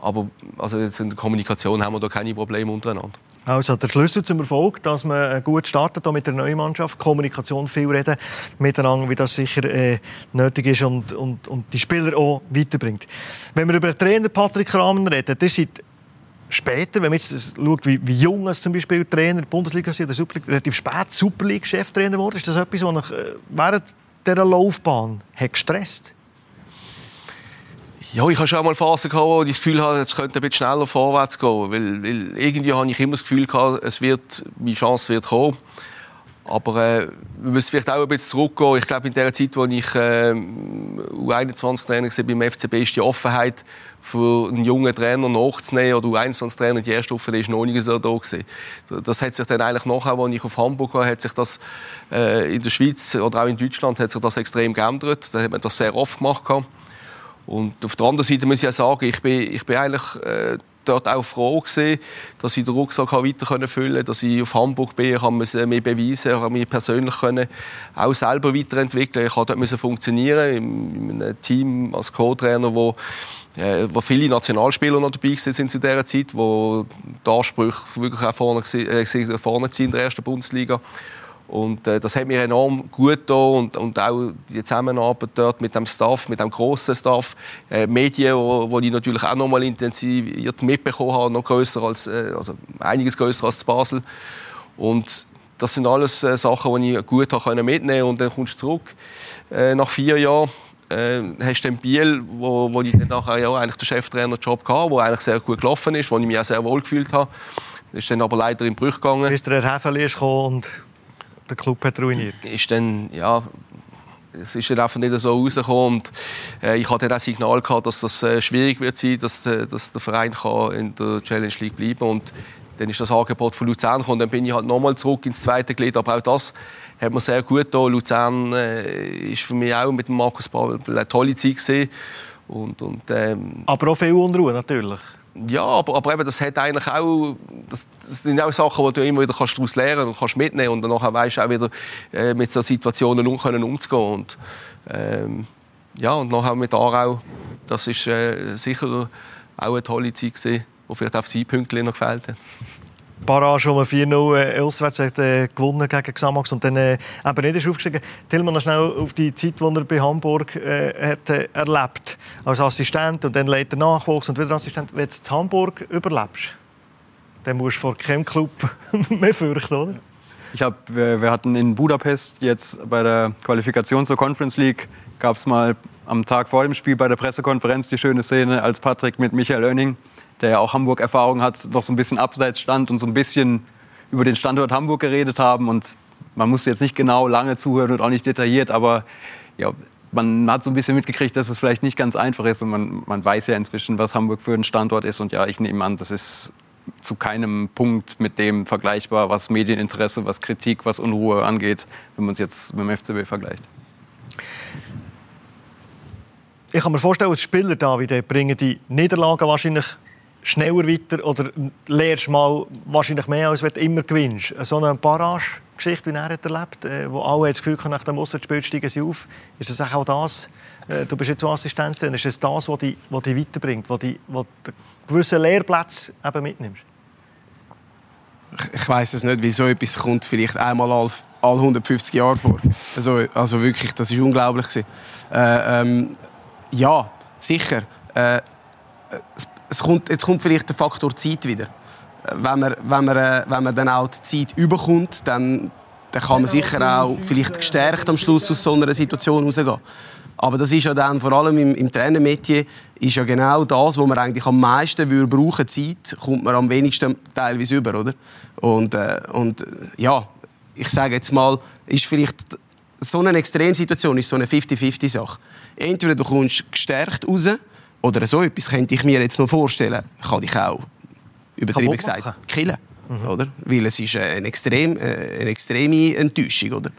[SPEAKER 2] Aber also jetzt in der Kommunikation haben wir da keine Probleme untereinander.
[SPEAKER 1] Also der Schlüssel zum Erfolg, dass man gut startet mit der neuen Mannschaft, Kommunikation, viel reden miteinander, wie das sicher äh, nötig ist und, und, und die Spieler auch weiterbringt. Wenn wir über den Trainer Patrick Rahmen reden, der seit später, wenn man jetzt schaut, wie, wie jung es zum Beispiel Trainer der Bundesliga sind, der Superliga, relativ spät Superliga-Cheftrainer wurde, ist das etwas, was äh, während dieser Laufbahn hat gestresst
[SPEAKER 2] ja, ich hatte schon mal Phasen, wo ich das Gefühl hatte, es könnte ein bisschen schneller vorwärts gehen. Weil, weil irgendwie habe ich immer das Gefühl gehabt, es wird, meine Chance wird kommen. Aber äh, wir müssen vielleicht auch ein bisschen zurückgehen. Ich glaube, in der Zeit, als ich äh, U21-Trainer war beim FCB, ist die Offenheit für einen jungen Trainer nachzunehmen oder U21-Trainer die erste Stufe ist noch nicht so da gewesen. Das hat sich dann eigentlich nachher, als ich auf Hamburg war, hat sich das äh, in der Schweiz oder auch in Deutschland hat sich das extrem geändert. Da hat man das sehr oft gemacht. Gehabt. Und auf der anderen Seite muss ich ja sagen, ich bin, ich bin eigentlich äh, dort auch froh gewesen, dass ich den Rucksack weiter können füllen konnte, dass ich auf Hamburg bin, ich habe mich beweisen, ich mich persönlich können auch selber weiterentwickeln. Ich musste dort funktionieren in einem Team als Co-Trainer, wo äh, wo viele Nationalspieler noch dabei sind zu dieser Zeit, wo die Ansprüche wirklich auch vorne, äh, vorne sind in der ersten Bundesliga. Und äh, das hat mir enorm gut getan und, und auch die Zusammenarbeit dort mit dem Staff, mit dem grossen Staff, äh, Medien, wo, wo ich natürlich auch noch mal intensiviert mitbekommen habe, noch größer als, äh, also einiges größer als Basel. Und das sind alles äh, Sachen, die ich gut habe mitnehmen und dann kommst du zurück äh, nach vier Jahren. Äh, hast du Biel, wo, wo ich nachher ja eigentlich den Cheftrainer-Job hatte, wo eigentlich sehr gut gelaufen ist, wo ich mich auch sehr wohl gefühlt habe. Ist dann aber leider in Brüch gegangen.
[SPEAKER 1] Bis der Herr Hefeli und der Club hat ruiniert?
[SPEAKER 2] Ist dann, ja, es ist dann einfach nicht so rausgekommen. Und, äh, ich hatte dann auch Signal gehabt, dass das äh, schwierig wird sein, dass, äh, dass der Verein kann in der Challenge League bleiben kann. Und dann ist das Angebot von Luzern gekommen. Dann bin ich halt nochmal zurück ins zweite Glied. Aber auch das hat mir sehr gut getan. Luzern äh, ist für mich auch mit Markus Paul eine tolle Zeit gewesen. Und, und, ähm,
[SPEAKER 1] aber auch viel Unruhe natürlich.
[SPEAKER 2] Ja, aber, aber eben, das hat eigentlich auch, das, das, sind auch Sachen, die du immer wieder kannst daraus lernen und kannst mitnehmen und dann weißt du auch wieder äh, mit so Situationen um können umzugehen und ähm, ja und nachher mit Aarau, das ist äh, sicher auch eine tolle Zeit gewesen, wo vielleicht auf sieben Punkte noch gefällt hat.
[SPEAKER 1] Barrage, wo man 4-0 äh, auswärts hat, äh, gewonnen gegen Xamax und dann äh, eben nicht ist aufgestiegen. Tillmann noch schnell auf die Zeit, die er bei Hamburg äh, hat, äh, erlebt als Assistent und dann leider Nachwuchs und wieder Assistent. Wenn du Hamburg überlebst, dann musst du vor keinem Club mehr fürchten, oder?
[SPEAKER 3] Ich hab, wir, wir hatten in Budapest jetzt bei der Qualifikation zur Conference League gab es mal am Tag vor dem Spiel bei der Pressekonferenz die schöne Szene, als Patrick mit Michael Oenning der ja auch Hamburg-Erfahrung hat, noch so ein bisschen abseits stand und so ein bisschen über den Standort Hamburg geredet haben. Und man musste jetzt nicht genau lange zuhören und auch nicht detailliert, aber ja, man hat so ein bisschen mitgekriegt, dass es vielleicht nicht ganz einfach ist. Und man, man weiß ja inzwischen, was Hamburg für ein Standort ist. Und ja, ich nehme an, das ist zu keinem Punkt mit dem vergleichbar, was Medieninteresse, was Kritik, was Unruhe angeht, wenn man es jetzt mit dem FCB vergleicht.
[SPEAKER 1] Ich kann mir vorstellen, die Spieler da bringen die Niederlagen wahrscheinlich schneller weiter oder lernst mal wahrscheinlich mehr, als wenn du immer gewinnst. So eine Barrage-Geschichte, wie er hat erlebt äh, wo alle das Gefühl haben, nach dem Auswärtsspiel steigen sie auf. Ist das auch das, äh, du bist jetzt so Assistenztrainer, ist das das, was dich, was dich weiterbringt, was, dich, was du gewissen Lehrplatz eben mitnimmst?
[SPEAKER 4] Ich, weiß es nicht, wie so etwas kommt vielleicht einmal alle, alle 150 Jahre vor. Also, also wirklich, das ist unglaublich. Äh, ähm, ja, sicher. Äh, es kommt, jetzt kommt vielleicht der Faktor Zeit wieder. Wenn man, wenn man, äh, wenn man dann auch die Zeit überkommt, dann, dann kann man sicher auch vielleicht gestärkt am Schluss aus so einer Situation rausgehen. Aber das ist ja dann, vor allem im, im Trainermetier, ist ja genau das, was man eigentlich am meisten würde brauchen Zeit, kommt man am wenigsten teilweise über, oder? Und, äh, und ja, ich sage jetzt mal, ist vielleicht so eine Extremsituation ist so eine 50-50-Sache. Entweder du kommst gestärkt raus, oder so etwas könnte ich mir jetzt noch vorstellen. Kann ich auch, übertrieben gesagt, killen. Mhm. Oder? Weil es ist eine, extrem, äh, eine extreme Enttäuschung. Oder?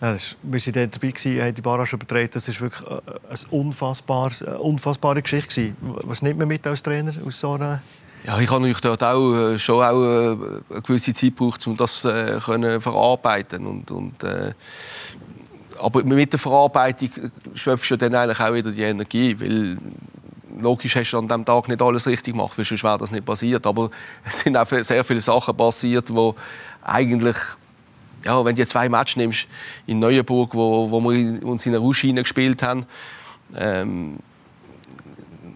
[SPEAKER 1] Ja, das wie sie dort dabei waren, haben die Barrage übertragen. Das war wirklich äh, eine unfassbares, eine unfassbare Geschichte. Was nimmt man mit als Trainer aus so einer
[SPEAKER 2] ja, ich habe natürlich dort auch, äh, schon auch eine gewisse Zeit gebraucht, um das äh, können verarbeiten und, und äh, aber mit der Verarbeitung schöpfst du dann eigentlich auch wieder die Energie, weil logisch hast du an diesem Tag nicht alles richtig gemacht, weil sonst wäre das nicht passiert. Aber es sind auch sehr viele Sachen passiert, wo eigentlich ja, wenn du zwei Matches nimmst in Neuenburg, wo, wo wir uns in einer Rauschschiene gespielt haben, ähm,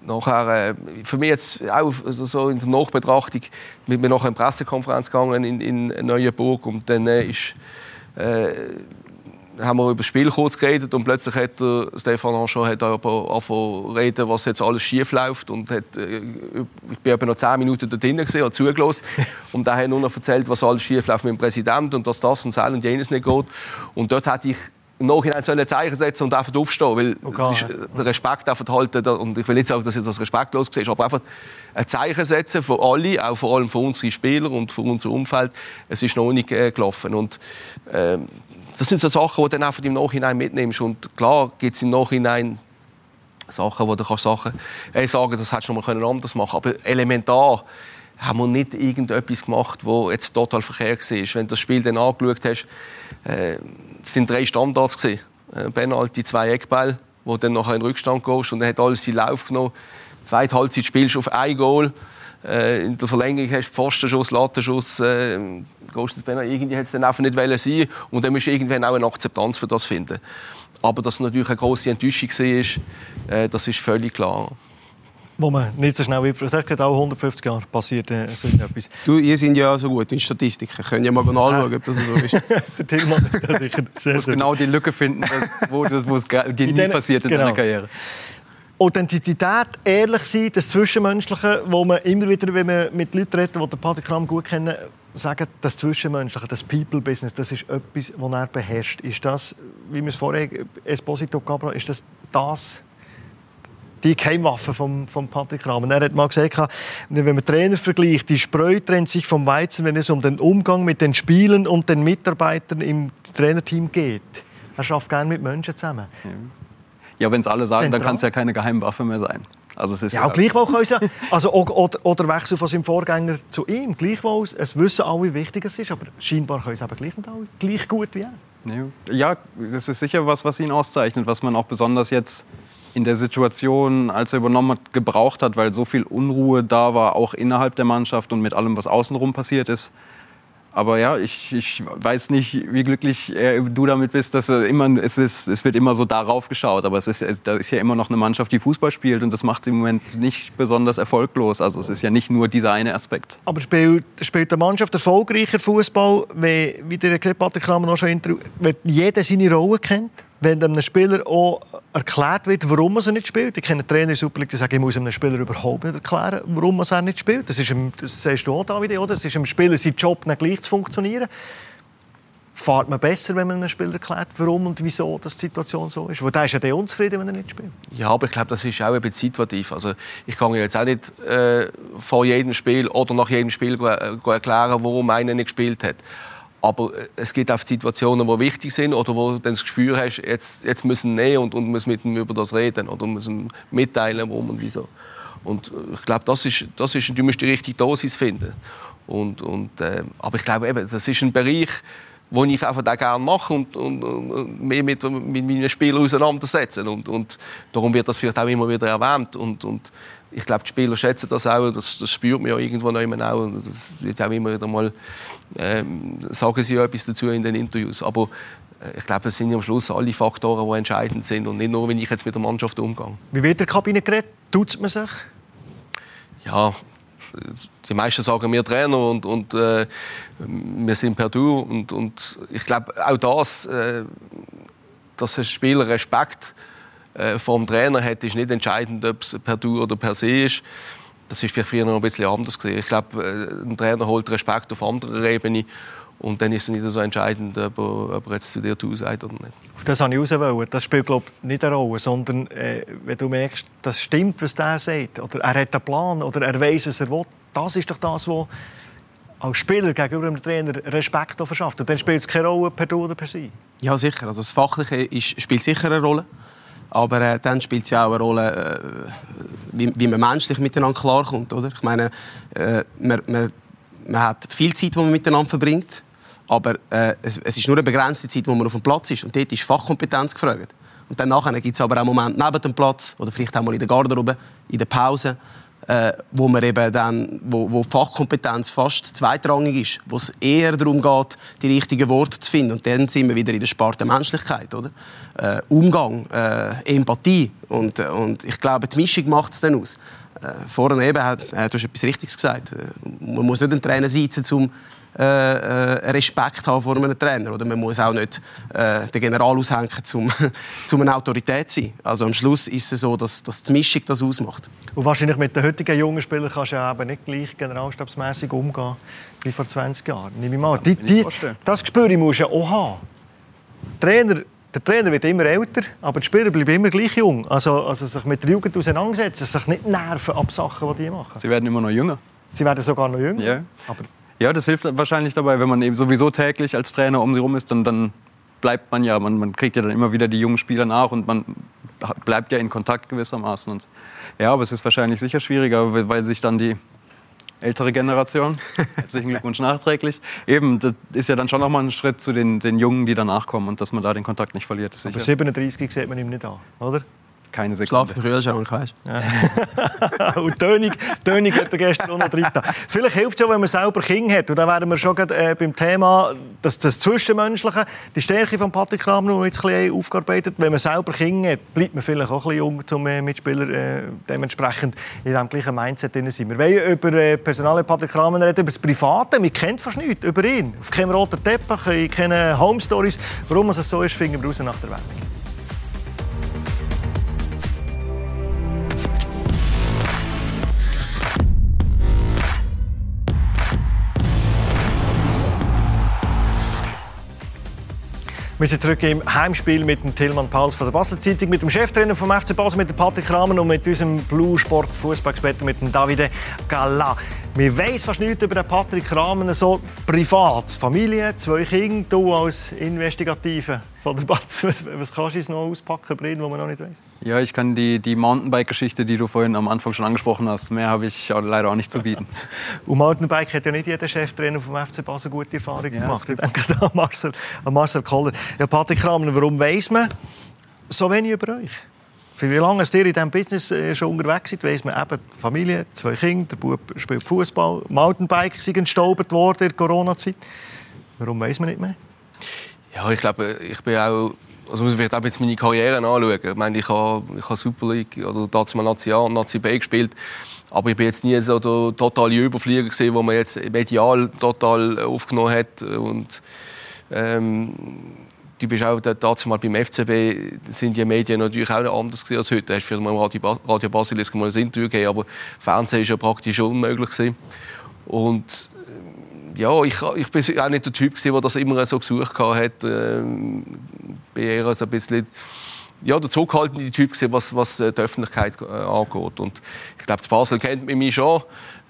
[SPEAKER 2] nachher, äh, für mich jetzt auch so in der Nachbetrachtung, mit mir nachher in Pressekonferenz gegangen in, in Neuenburg und dann äh, ist äh, haben wir über das Spiel kurz geredet und plötzlich hat der Stefan Anschau hat aber angefangen reden, was jetzt alles schief läuft und hat, äh, ich bin eben noch zehn Minuten dort drinnen gesehen, habe zugelassen und da hat nur noch erzählt, was alles schief läuft mit dem Präsidenten und dass das und das und jenes nicht geht und dort hatte ich im Nachhinein sollen ein Zeichen setzen und einfach aufstehen, weil okay. ist, der Respekt einfach halten und ich will nicht sagen, dass jetzt das respektlos ist, aber einfach ein Zeichen setzen für alle, auch vor allem für unsere Spieler und für unser Umfeld. Es ist noch nicht äh, gelaufen und äh, das sind so Sachen, die du dann einfach im Nachhinein mitnimmst. Und klar gibt es im Nachhinein Sachen, wo du kannst Sachen äh, sagen das hättest du noch mal anders machen können. Aber elementar haben wir nicht irgendetwas gemacht, wo jetzt total verkehrt war. Wenn du das Spiel dann angeschaut hast, äh, es sind drei Standards gewesen. Äh, Penalty, zwei Eckbälle, wo dann nachher in den Rückstand gehst und dann hat alles in Lauf genommen. Zweite Halbzeit spielst du auf ein Goal. Äh, in der Verlängerung hast du Pfostenschuss, Lattenschuss, äh, irgendwie hätte es dann einfach nicht sein und dann musst du irgendwann auch eine Akzeptanz für das finden. Aber dass es natürlich eine grosse Enttäuschung war, äh, das ist völlig klar.
[SPEAKER 1] Wo man nicht so schnell wie du sagst, auch 150 Jahre passiert äh, so etwas.
[SPEAKER 4] Du, ihr seid ja so gut mit Statistiken. Könnt ihr mal anschauen, ob das so ist.
[SPEAKER 1] Der Tillmann
[SPEAKER 3] das sicher sehr, muss genau die Lücke finden, wo, das, wo es nie passiert in genau. deiner Karriere.
[SPEAKER 1] Authentizität, ehrlich sein, das Zwischenmenschliche, wo man immer wieder, wenn man mit Leuten redet, die den Patrick Kram gut kennen, sagen, das Zwischenmenschliche, das People-Business, das ist etwas, das er beherrscht. Ist das, wie wir es vorher Esposito Cabra, ist das das die Geheimwaffe von, von Patrick Rahmen. Er hat mal gesagt, wenn man Trainer vergleicht, die Spreu trennt sich vom Weizen, wenn es um den Umgang mit den Spielen und den Mitarbeitern im Trainerteam geht. Er schafft gerne mit Menschen zusammen.
[SPEAKER 3] Ja. Ja, wenn es alle sagen, Zentral. dann kann es ja keine Geheimwaffe mehr sein.
[SPEAKER 1] Also es ist ja, ja gleichwohl können sie, also oder, oder Wechsel von seinem Vorgänger zu ihm. Gleichwohl, es wissen alle, wie wichtig es ist, aber scheinbar können sie aber gleich nicht alle gleich gut wie er.
[SPEAKER 3] Ja, das ist sicher was, was ihn auszeichnet, was man auch besonders jetzt in der Situation, als er übernommen hat, gebraucht hat, weil so viel Unruhe da war, auch innerhalb der Mannschaft und mit allem, was außenrum passiert ist. Aber ja, ich, ich weiß nicht, wie glücklich du damit bist, dass er immer, es, ist, es wird immer so darauf geschaut. Aber es ist, da ist ja immer noch eine Mannschaft, die Fußball spielt und das macht sie im Moment nicht besonders erfolglos. Also es ist ja nicht nur dieser eine Aspekt.
[SPEAKER 1] Aber spielt, spielt eine Mannschaft erfolgreicher Fußball, wie der Patrick Kramer noch schon wenn jeder seine Rolle kennt? wenn einem Spieler auch erklärt wird, warum er nicht spielt. Ich kenne Trainer in Super League, die sagen, ich muss einem Spieler überhaupt nicht erklären, warum er nicht spielt. Das, ist ihm, das sagst du auch da wieder, oder? Es ist einem Spieler sein Job nicht gleich zu funktionieren. Fahrt man besser, wenn man einem Spieler erklärt, warum und wieso das die Situation so ist? Weil der ist ja der unzufrieden, wenn er nicht spielt.
[SPEAKER 2] Ja, aber ich glaube, das ist auch bisschen situativ. Also ich kann jetzt auch nicht äh, vor jedem Spiel oder nach jedem Spiel erklären, warum einer nicht gespielt hat. Aber äh, es gibt auch Situationen, die wichtig sind oder wo du dann das Gespür hast, jetzt, jetzt müssen wir nehmen und, und müssen mit ihm über das reden oder müssen mitteilen, warum und wieso. Und äh, ich glaube, das ist, das ist, du musst die richtige Dosis finden. Und, und, äh, aber ich glaube, eben, das ist ein Bereich, wo ich einfach auch gerne mache und, und, und mehr mit, mit meinen Spielern auseinandersetzen. Und, und darum wird das vielleicht auch immer wieder erwähnt. Und, und ich glaube, die Spieler schätzen das auch, das, das spürt man ja irgendwo noch immer auch. Das wird auch immer wieder mal, ähm, sagen sie ja etwas dazu in den Interviews. Aber äh, ich glaube, es sind ja am Schluss alle Faktoren, die entscheidend sind und nicht nur, wenn ich jetzt mit der Mannschaft umgehe.
[SPEAKER 1] Wie wird der Kabine geredet? Tut man sich?
[SPEAKER 2] Ja, die meisten sagen wir Trainer und, und äh, wir sind per Du. Und, und ich glaube, auch das, äh, dass ein Spieler Respekt äh, vom Trainer hat, ist nicht entscheidend, ob es per Du oder per se ist. Das ist vielleicht früher noch ein bisschen anders gewesen. Ich glaube, äh, ein Trainer holt Respekt auf anderer Ebene. Und dann ist es nicht so entscheidend, ob er, ob er jetzt zu dir Du sagt oder nicht.
[SPEAKER 1] Auf das habe ich raus Das spielt glaube ich, nicht eine Rolle, sondern äh, wenn du merkst, das stimmt, was der sagt, oder er hat einen Plan, oder er weiß, was er will, das ist doch das, was als Spieler gegenüber dem Trainer Respekt verschafft. Und dann spielt es keine Rolle per Du oder per Sie.
[SPEAKER 4] Ja, sicher. Also das Fachliche ist, spielt sicher eine Rolle. Aber äh, dann spielt es ja auch eine Rolle, äh, wie, wie, man menschlich miteinander klarkommt. Oder? Ich meine, äh, man, man, man, hat viel Zeit, die man miteinander verbringt. Aber äh, es, es, ist nur eine begrenzte Zeit, wo man auf dem Platz ist. Und dort ist Fachkompetenz gefragt. Und dann gibt es aber auch Momente neben dem Platz oder vielleicht auch mal in der Garderobe, in der Pause, äh, wo man eben dann, wo, wo Fachkompetenz fast zweitrangig ist, wo es eher darum geht, die richtigen Worte zu finden. Und dann sind wir wieder in der Sparte Menschlichkeit, oder? Äh, Umgang, äh, Empathie und, und ich glaube, die Mischung macht es dann aus. Äh, vorhin eben, äh, du hast etwas Richtiges gesagt. Äh, man muss nicht einen Trainer sitzen, um äh, äh, Respekt haben vor einem Trainer. Oder man muss auch nicht äh, den General aushängen, um, um eine Autorität zu sein. Also am Schluss ist es so, dass, dass die Mischung das ausmacht.
[SPEAKER 1] Und wahrscheinlich mit den heutigen jungen Spielern kannst du ja eben nicht gleich generalstabsmässig umgehen wie vor 20 Jahren. Nehme ich mal. Die, die, das Gespür musst du ja auch haben. Trainer der Trainer wird immer älter, aber die Spieler bleiben immer gleich jung. Also, also sich mit der Jugend auseinandersetzen, sich nicht nerven ab Sachen, die die machen.
[SPEAKER 3] Sie werden immer noch jünger.
[SPEAKER 1] Sie werden sogar noch jünger.
[SPEAKER 3] Ja. Aber ja, das hilft wahrscheinlich dabei, wenn man eben sowieso täglich als Trainer um sie rum ist, dann, dann bleibt man ja, man, man kriegt ja dann immer wieder die jungen Spieler nach und man bleibt ja in Kontakt gewissermaßen. Und ja, aber es ist wahrscheinlich sicher schwieriger, weil sich dann die ältere Generation, herzlichen Glückwunsch nachträglich, eben, das ist ja dann schon nochmal ein Schritt zu den, den Jungen, die danach kommen und dass man da den Kontakt nicht verliert.
[SPEAKER 1] Aber 37 sieht man ihm nicht an, oder?
[SPEAKER 3] Keine Sekunde.
[SPEAKER 4] Schlaf im Kühlschrank, weißt
[SPEAKER 1] du? und Tönig, Tönig hat er gestern auch noch drin. Vielleicht hilft es ja, wenn man selber Kinder hat. Und da wären wir schon äh, beim Thema, dass das Zwischenmenschliche, die Stärke von Patrick Kramer noch jetzt ein bisschen aufgearbeitet. Wenn man selber Kinder hat, bleibt man vielleicht auch ein bisschen jung zum äh, Mitspieler äh, dementsprechend in dem gleichen Mindset drin sein. Wir wollen über äh, Personal Patrick Kramer reden, über das Private. Wir kennen fast nichts über ihn. Auf keinem roten Teppich, ich kenne Home Stories. Warum es so ist, finden wir raus nach der Werbung. Wir sind zurück im Heimspiel mit dem Tilman Pauls von der Basel Zeitung, mit dem Cheftrainer vom FC Basel, mit dem Patrick Rahmen und mit unserem Blue Sport Fußballexperten, mit dem Davide Galla. Wir wissen fast nichts über den Patrick Rahmen, so privat. Familie, zwei Kinder, du als Investigative von der Batz. Was, was kannst du uns noch auspacken, Brin, was man noch nicht weiß?
[SPEAKER 3] Ja, ich kann die, die Mountainbike-Geschichte, die du vorhin am Anfang schon angesprochen hast, mehr habe ich leider auch nicht zu bieten.
[SPEAKER 1] Und Mountainbike hat ja nicht jeder Cheftrainer vom FC Basel gute Erfahrungen ja, gemacht. Ich denke an Marcel, an Marcel Koller. Ja, Patrick Kramer, warum weiss man so wenig über euch? Für wie lange ihr in diesem Business äh, schon unterwegs seid, weiss man eben, Familie, zwei Kinder, der Bub spielt Fußball, Mountainbike sind entstaubt worden in der Corona-Zeit. Warum weiss man nicht mehr?
[SPEAKER 2] Ja, ich glaube, ich bin auch also muss ich vielleicht auch jetzt meine Karriere anschauen. Ich meine, ich habe, ich habe Super League oder dazu mal Nazi A und Nazi B gespielt. Aber ich bin jetzt nie so der totale Überflieger gesehen, wo man jetzt medial total aufgenommen hat. Und, ähm, du bist auch dazu mal beim FCB, sind die Medien natürlich auch anders als heute. Du hast vielleicht mal Radio, Radio Basilisk mal ein Interview gegeben, aber Fernsehen ist ja praktisch unmöglich gewesen. Und ja, ich, ich bin auch nicht der Typ, der das immer so gesucht hat. Ähm, bin eher so ein bisschen ja, der zurückhaltende Typ, was, was äh, die Öffentlichkeit äh, angeht. Und ich glaube, Basel kennt mich schon.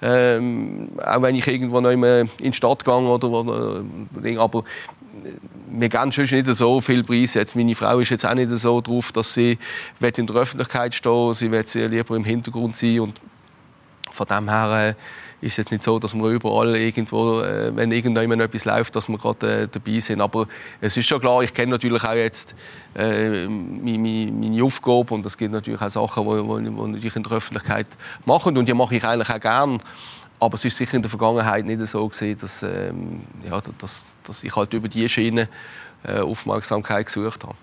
[SPEAKER 2] Ähm, auch wenn ich irgendwo noch in die Stadt gehe oder, oder aber wir geben schon nicht so viel Preis. Jetzt, meine Frau ist jetzt auch nicht so drauf, dass sie in der Öffentlichkeit stehen Sie will lieber im Hintergrund sein. Und von dem her äh, ist es jetzt nicht so, dass wir überall irgendwo, äh, wenn irgendjemand etwas läuft, dass wir gerade äh, dabei sind. Aber es ist schon klar, ich kenne natürlich auch jetzt meine, Aufgabe und es gibt natürlich auch Sachen, die ich in der Öffentlichkeit mache und die mache ich eigentlich auch gerne. Aber es ist sicher in der Vergangenheit nicht so gewesen, dass, ähm, ja, dass, dass ich halt über diese Schiene äh, Aufmerksamkeit gesucht habe.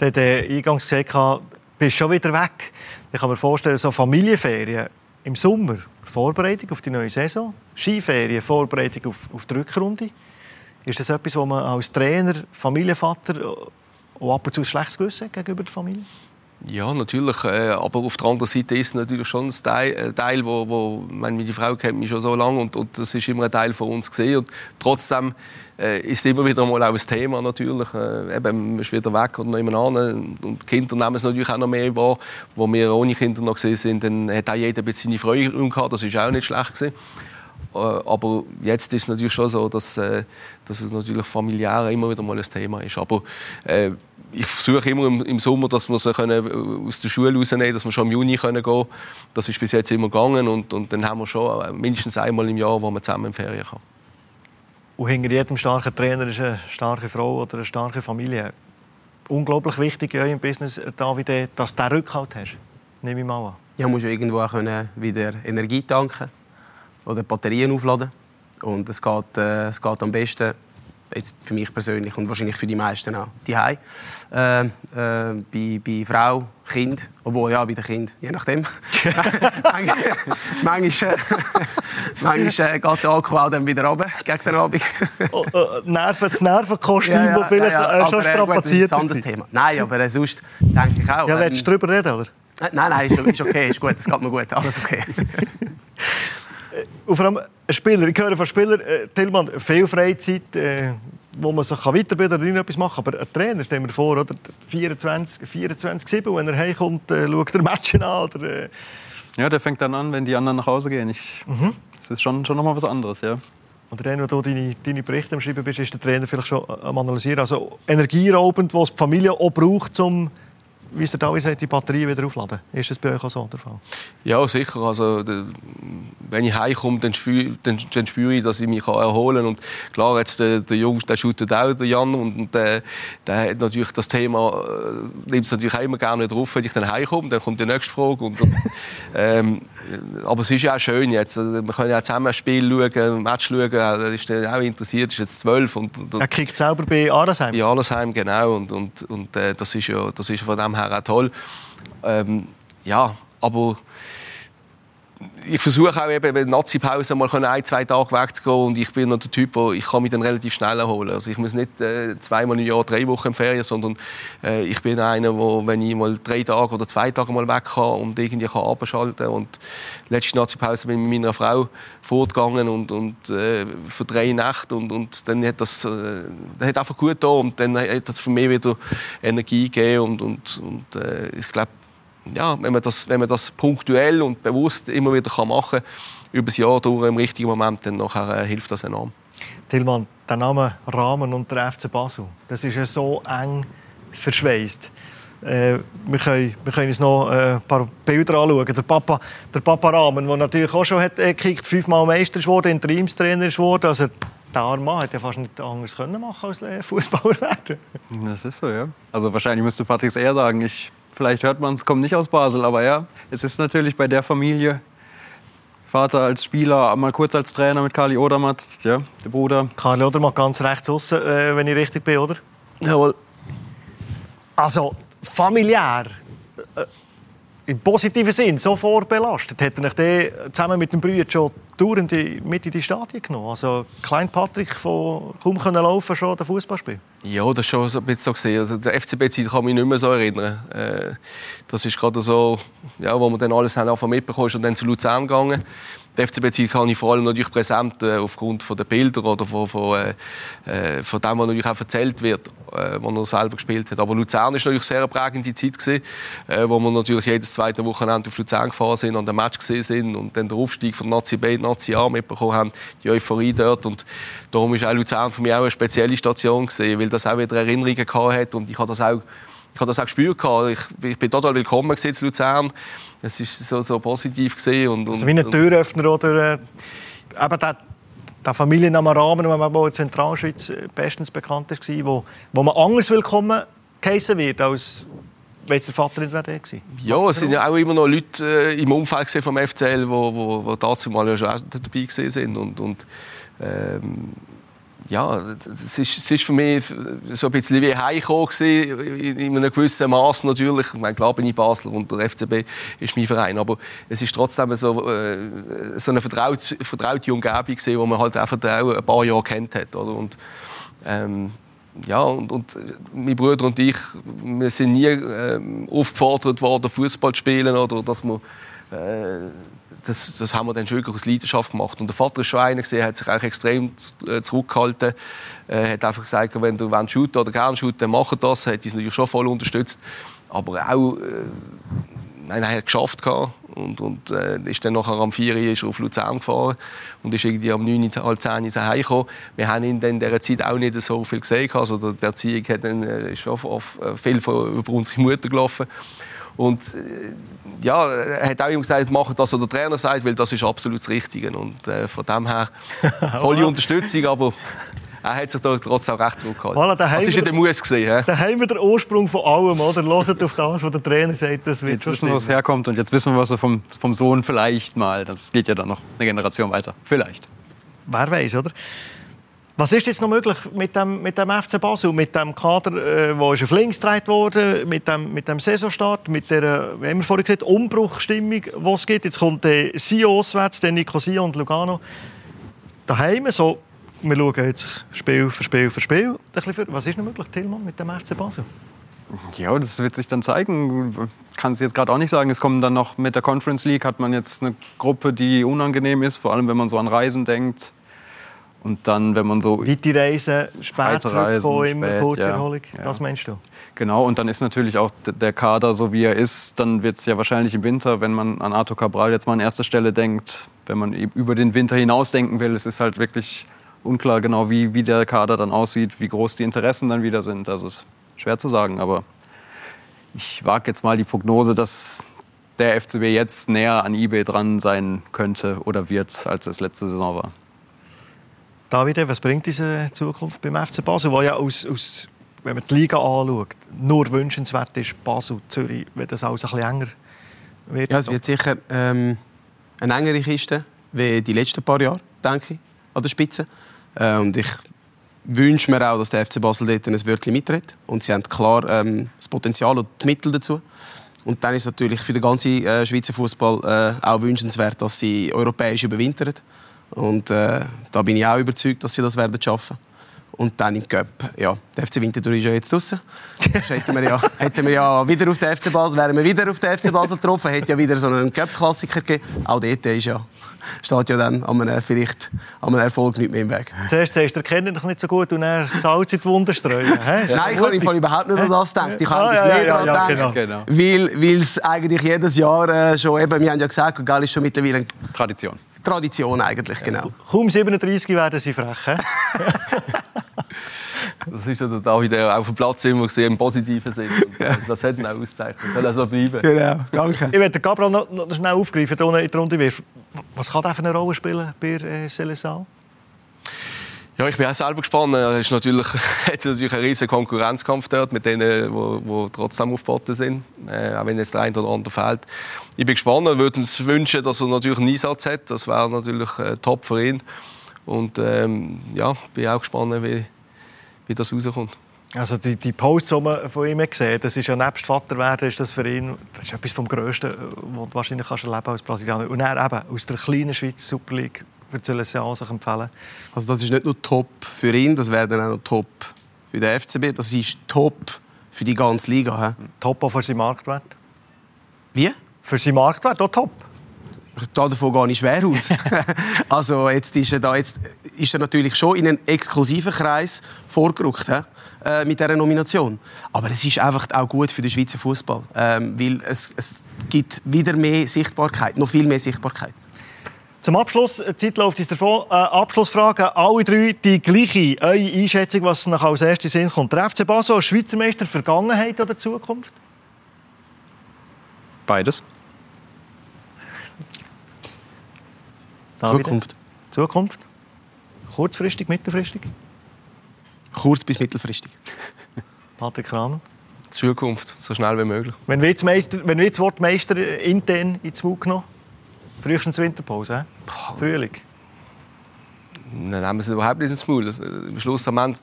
[SPEAKER 1] Der, der eingangs gesagt, du bist schon wieder weg. Ich kann mir vorstellen, so Familienferien im Sommer, Vorbereitung auf die neue Saison, Skiferien, Vorbereitung auf, auf die Rückrunde. Ist das etwas, wo man als Trainer, Familienvater auch ab und zu ein schlechtes Gewissen gegenüber der Familie?
[SPEAKER 2] Ja, natürlich. Äh, aber auf der anderen Seite ist es natürlich schon ein Teil, Teil wo, wo meine, meine Frau kennt mich schon so lange und, und das ist immer ein Teil von uns gesehen. Und trotzdem äh, ist es immer wieder mal auch ein Thema natürlich. Äh, eben, man ist wieder weg oder noch jemand an. Und die Kinder nehmen es natürlich auch noch mehr wahr. Wo wir ohne Kinder noch gesehen sind, dann hat auch jeder ein seine Freude gehabt. Das ist auch nicht schlecht gewesen. Äh, aber jetzt ist es natürlich schon so, dass, äh, dass es natürlich familiär immer wieder mal ein Thema ist. Aber äh, ich versuche immer im, Sommer, dass wir sie können aus der Schule rausnehmen können, dass wir schon im Juni können gehen können. Das ist bis jetzt immer gegangen und, und dann haben wir schon mindestens einmal im Jahr, wo man zusammen in Ferien kann.
[SPEAKER 1] Und hinter jedem starken Trainer ist eine starke Frau oder eine starke Familie. unglaublich wichtig in eurem Business, David, dass du den Rückhalt hast. Nehme ich mal an.
[SPEAKER 4] Ja, musst irgendwo auch können wieder Energie tanken oder Batterien aufladen. Und es geht, äh, es geht am besten, jetzt für mich persönlich und wahrscheinlich für die meisten auch, die äh, äh, bei, bei Frau, Kind, obwohl ja, bei den Kind, je nachdem. manchmal äh, manchmal äh, geht der Akku auch dann wieder runter gegen den Abend.
[SPEAKER 1] oh, oh, Nerven, das Nervenkostüm, ja, ja, das vielleicht ja, ja. Schon strapaziert
[SPEAKER 4] Das ist ein anderes Thema. Nein, aber äh, sonst denke ich auch...
[SPEAKER 1] Ja, willst du darüber reden, oder?
[SPEAKER 4] Nein, nein, ist, ist okay, ist gut, es geht mir gut, alles okay.
[SPEAKER 1] Und vor allem ein Spieler, ich höre von Spielern, äh, Tillmann, viel Freizeit, äh, wo man sich weiterbilden oder etwas machen kann. Aber ein Trainer, stellen wir vor, oder? 24, 24 7, wenn er heimkommt, äh, schaut er Matchen an. Oder, äh...
[SPEAKER 3] Ja, der fängt dann an, wenn die anderen nach Hause gehen. Ich, mhm. Das ist schon, schon noch mal was anderes, ja.
[SPEAKER 1] Oder dann, wenn du deine, deine Berichte am Schreiben bist, ist der Trainer vielleicht schon am Analysieren. Also energieraubend, was die Familie auch braucht, um wie es der David sagt, die Batterie wieder aufladen. Ist das bei euch auch so der Fall?
[SPEAKER 2] Ja, sicher. Also, wenn ich heimkomme, dann spüre, dann, dann spüre ich, dass ich mich erholen kann. Und klar, jetzt der, der Jungs, der shootet auch, der Jan, und der, der hat natürlich das Thema, äh, nimmt es natürlich auch immer gerne drauf, wenn ich dann heimkomme. Dann kommt die nächste Frage. Und, ähm, aber es ist ja auch schön jetzt. Wir können ja zusammen ein Spiel schauen, ein Match schauen. Er ist dann auch interessiert, ist jetzt zwölf. Und,
[SPEAKER 1] und, er kriegt selber bei Arlesheim?
[SPEAKER 2] Bei Arlesheim, genau. Und, und, und äh, das ist ja das ist von dem her auch toll. Ähm, ja, aber ich versuche auch eben in Nazi-Pause mal ein, zwei Tage wegzugehen und ich bin noch der Typ, wo ich kann mich dann relativ schnell erholen. Also ich muss nicht äh, zweimal im Jahr drei Wochen in Ferien, sondern äh, ich bin einer, wo wenn ich mal drei Tage oder zwei Tage mal weg kann und irgendwie kann abschalten und letzte Nazi-Pause bin ich mit meiner Frau fortgegangen und, und äh, für drei Nächte und, und dann hat das, äh, hat einfach gut da und dann hat das für mich wieder Energie gegeben und, und, und äh, ich glaube ja, wenn man, das, wenn man das punktuell und bewusst immer wieder kann machen kann, über das Jahr durch im richtigen Moment, dann nachher, äh, hilft das enorm.
[SPEAKER 1] Tilman, der Name Rahmen und der FC Basel, das ist ja so eng verschweißt. Äh, wir, können, wir können uns noch äh, ein paar Bilder anschauen. Der Papa, der Papa Rahmen, der natürlich auch schon hat, äh, gekickt, fünfmal Meister geworden, Interimstrainer geworden. Also, der arme Mann hätte ja fast nicht anders können machen als äh, Fußballer werden.
[SPEAKER 3] Das ist so, ja. Also wahrscheinlich müsste Patrick eher sagen, ich Vielleicht hört man es, kommt nicht aus Basel, aber ja, es ist natürlich bei der Familie. Vater als Spieler, mal kurz als Trainer mit Kali Odermatt, ja, der Bruder.
[SPEAKER 1] Kali Odermatt ganz rechts außen, äh, wenn ich richtig bin, oder?
[SPEAKER 3] Jawohl.
[SPEAKER 1] Also familiär, äh, im positiven Sinn so vorbelastet, hat er sich zusammen mit dem Brüder schon dauernd mit in die Stadien genommen. Also Klein Patrick von kaum können laufen schon der Fußballspiel.
[SPEAKER 2] Ja, das ist schon so ein bisschen so. Also der FCB-Zeit kann mich nicht mehr so erinnern. Äh, das ist gerade so, ja, wo wir dann alles haben mitbekommen, und dann zu Luzern gegangen die FCB-Zeit kann ich vor allem natürlich präsent äh, aufgrund von der Bilder oder von, von, äh, äh, von dem, was natürlich auch erzählt wird, äh, was er selber gespielt hat. Aber Luzern ist natürlich sehr eine prägende Zeit gewesen, äh, wo wir natürlich jedes zweite Wochenende auf Luzern gefahren sind, an dem Match gesehen sind und dann den Aufstieg von Nazi B, Nazi A mitbekommen haben, die Euphorie dort und darum ist auch Luzern für mich auch eine spezielle Station gewesen, weil das auch wieder Erinnerungen gehabt hat und ich habe das auch ich habe das auch gespürt. Ich, ich bin total willkommen in Luzern. Es war so, so positiv. Und,
[SPEAKER 1] und, also wie ein Türöffner oder äh, eben der, der Familienname Rahmen, der in Zentralschweiz äh, bestens bekannt ist, wo, wo man anders willkommen geheissen wird als wenn der Vater nicht wäre
[SPEAKER 2] Ja, es sind ja auch immer noch Leute äh, im Umfeld vom FCL, die wo, wo dazu mal ja schon dabei waren. Und, und ähm, ja, es ist, es ist für mich so ein bisschen wie heimgekommen in, in einem gewissen Maß natürlich. Ich meine, klar bin ich Basel und der FCB ist mein Verein, aber es ist trotzdem so, äh, so eine vertraute, vertraute Umgebung gewesen, wo man halt auch ein paar Jahre kennt hat, oder? Und, ähm, ja, und, und mein Bruder und ich, wir sind nie äh, aufgefordert worden, Fußball zu spielen oder dass äh, das, das haben wir dann schon aus Leidenschaft gemacht. Und der Vater ist schon einer gesehen, hat sich auch extrem äh, zurückgehalten. Er hat einfach gesagt, wenn du willst shooten oder gerne shooten, dann mach das. Er hat uns natürlich schon voll unterstützt. Aber auch, äh, nein, er hat es geschafft und, und äh, ist dann nachher am 4 Uhr ist auf Luzern gefahren und ist irgendwie am 9, halb 10 Uhr heimgekommen. Wir haben ihn in dieser Zeit auch nicht so viel gesehen. Also der Erziehung hat dann, äh, ist auf, auf, viel von, über unsere Mutter gelaufen. Und äh, ja, er hat auch immer gesagt, mach das, was der Trainer sagt, weil das ist absolut das Richtige. Und äh, von dem her volle Unterstützung, aber er hat sich da trotzdem auch recht zurückgehalten.
[SPEAKER 1] Voilà, da
[SPEAKER 2] das ist der Muss gesehen.
[SPEAKER 1] Da haben wir den Ursprung von allem, oder? Hört auf das, was der Trainer sagt, das wird
[SPEAKER 3] Jetzt
[SPEAKER 1] schon
[SPEAKER 3] wissen wir, wo es herkommt und jetzt wissen wir, was er vom, vom Sohn vielleicht mal. Das geht ja dann noch eine Generation weiter. Vielleicht.
[SPEAKER 1] Wer weiß, oder? Was ist jetzt noch möglich mit dem, mit dem FC Basel, mit dem Kader, äh, auf links gedreht wurde, mit dem, mit dem Saisonstart, mit der, äh, wie haben wir vorhin gesagt, Umbruchstimmung, die es gibt. Jetzt kommt äh, Sion auswärts, dann Nicosia und Lugano. Daheim, so, wir schauen jetzt Spiel für Spiel für Spiel. Was ist noch möglich, Tillmann, mit dem FC Basel?
[SPEAKER 3] Ja, das wird sich dann zeigen. Kann es jetzt gerade auch nicht sagen. Es kommen dann noch mit der Conference League hat man jetzt eine Gruppe, die unangenehm ist, vor allem wenn man so an Reisen denkt. Und dann, wenn man so
[SPEAKER 1] Weite Reisen, spät zurückkommen, immer kurze
[SPEAKER 3] ja.
[SPEAKER 1] Erholung.
[SPEAKER 3] Ja.
[SPEAKER 1] Das meinst du?
[SPEAKER 3] Genau, und dann ist natürlich auch der Kader so, wie er ist. Dann wird es ja wahrscheinlich im Winter, wenn man an Arthur Cabral jetzt mal an erster Stelle denkt, wenn man über den Winter hinaus denken will, es ist halt wirklich unklar genau, wie, wie der Kader dann aussieht, wie groß die Interessen dann wieder sind. Also es ist schwer zu sagen, aber ich wage jetzt mal die Prognose, dass der FCB jetzt näher an eBay dran sein könnte oder wird, als es letzte Saison war.
[SPEAKER 1] Davide, was bringt diese Zukunft beim FC Basel, wo ja aus, aus, wenn man die Liga anschaut, nur wünschenswert ist, Basel, Zürich, wenn das alles ein bisschen enger wird?
[SPEAKER 4] Ja, es wird sicher ähm, eine engere Kiste wie die letzten paar Jahre, denke ich, an der Spitze. Äh, und ich wünsche mir auch, dass der FC Basel dort ein Wörtchen mitredet. Und sie haben klar ähm, das Potenzial und die Mittel dazu. Und dann ist es natürlich für den ganzen äh, Schweizer Fußball äh, auch wünschenswert, dass sie europäisch überwintern. Und äh, da bin ich auch überzeugt, dass sie das werden schaffen. Und dann im Cup, ja, der FC Winterthur ist ja jetzt draußen. hätten wir ja, hätten wir ja wieder auf den FC Basel, wären wir wieder auf den FC Basel getroffen, hätte ja wieder so einen Cup-Klassiker gegeben. Auch dort ist ja, steht ja dann an einem, vielleicht an einem Erfolg nicht mehr im Weg.
[SPEAKER 1] Zuerst sagst du, ihn doch nicht so gut und er Salz in die Wunde streuen.
[SPEAKER 4] Nein, ich habe im Fall überhaupt nicht an das gedacht. Ich habe
[SPEAKER 1] Ah, ja,
[SPEAKER 4] mehr
[SPEAKER 1] ja,
[SPEAKER 4] daran
[SPEAKER 1] ja,
[SPEAKER 4] gedacht,
[SPEAKER 3] genau.
[SPEAKER 4] weil, weil es eigentlich jedes Jahr äh, schon, eben, wir haben ja gesagt, Gall ist schon mittlerweile eine
[SPEAKER 3] Tradition.
[SPEAKER 4] Tradition eigentlich, genau.
[SPEAKER 1] Kaum 37 werden sie frech.
[SPEAKER 2] Das ist ja der David auch auf dem Platz immer gesehen, im positiven Sinn. Das hat ihn auch ausgezeichnet. Soll auch so bleiben.
[SPEAKER 4] Genau, danke.
[SPEAKER 1] Ich werde Gabriel noch, noch schnell aufgreifen, in die Runde wirft. Was kann der eine Rolle spielen bei äh, Selesal?
[SPEAKER 2] Ja, ich bin auch selber gespannt. Er ist natürlich, hat natürlich einen riesen Konkurrenzkampf dort mit denen, die, die trotzdem aufgeboten sind, äh, auch wenn jetzt der eine oder andere fehlt. Ich bin gespannt. Ich würde mir wünschen, dass er natürlich einen Einsatz hat. Das wäre natürlich äh, top für ihn. Und ähm, ja, bin auch gespannt, wie, wie das rauskommt.
[SPEAKER 1] Also die, die Posts, die man von ihm gesehen das ist ja nebst Vater werden, ist das für ihn das ist etwas vom Größten, was du wahrscheinlich kannst erleben als Brasilianer. Und er eben aus der kleinen Schweiz Super League für die Selesal sich empfehlen.
[SPEAKER 4] Also das ist nicht nur top für ihn, das wäre dann auch noch top für den FCB. Das ist top für die ganze Liga. hä?
[SPEAKER 1] Top auch für seinen Marktwert.
[SPEAKER 4] Wie?
[SPEAKER 1] Für seinen Marktwert auch top.
[SPEAKER 4] Da davon gehe ich schwer aus. also jetzt ist er, da, jetzt ist er natürlich schon in einen exklusiven Kreis vorgerückt hä? Äh, mit dieser Nomination. Aber es ist einfach auch gut für den Schweizer Fußball, ähm, weil es, es gibt wieder mehr Sichtbarkeit, noch viel mehr Sichtbarkeit.
[SPEAKER 1] Zum Abschluss, die Zeit läuft uns davon. Äh, Abschlussfrage, alle drei die gleiche. Eure Einschätzung, was nach als erstes Sinn kommt. Der FC Basel als Schweizer Meister, Vergangenheit oder Zukunft?
[SPEAKER 3] Beides.
[SPEAKER 4] Zukunft.
[SPEAKER 1] Zukunft. Kurzfristig, mittelfristig?
[SPEAKER 4] Kurz- bis mittelfristig.
[SPEAKER 1] Patrick Kramer.
[SPEAKER 2] Zukunft, so schnell wie möglich.
[SPEAKER 1] Wenn wir jetzt, Meister, wenn wir jetzt das Wort Meister intern ins Mund genommen frühestens Winterpause, he? Frühling.
[SPEAKER 2] Dann nehmen wir es überhaupt nicht ins Maul. Also, Am Schluss am Ende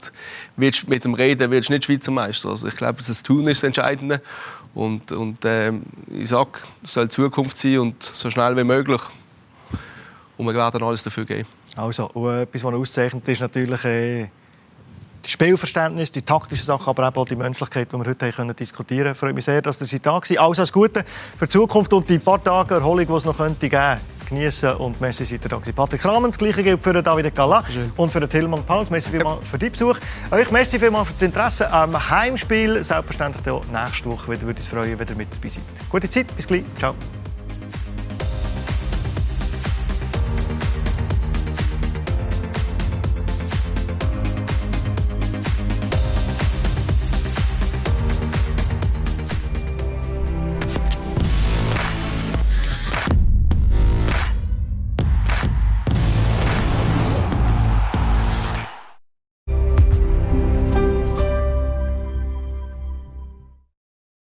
[SPEAKER 2] willst du mit dem Reden willst du nicht Schweizer Meister. Also ich glaube, das Tun ist das Entscheidende. Und, und ähm, ich sage, es soll Zukunft sein und so schnell wie möglich. Und wir werden alles dafür geben.
[SPEAKER 1] Also, und etwas, was auszeichnet, ist natürlich äh, das Spielverständnis, die taktische Sache, aber auch die Menschlichkeit, die wir heute können diskutieren können. Ich freue mich sehr, dass ihr seid da gewesen. Alles, alles Gute für die Zukunft und die paar Tage Erholung, die es noch könnte geben genießen und merci, seid ihr da gewesen. Patrick Kramer, das Gleiche gilt für David Gala und für den Tillmann Pauls. Merci vielmals für deinen Besuch. Euch merci vielmals für das Interesse am Heimspiel. Selbstverständlich auch nächste Woche wieder würde es freuen, wenn ihr mit dabei seid. Gute Zeit, bis gleich. Ciao.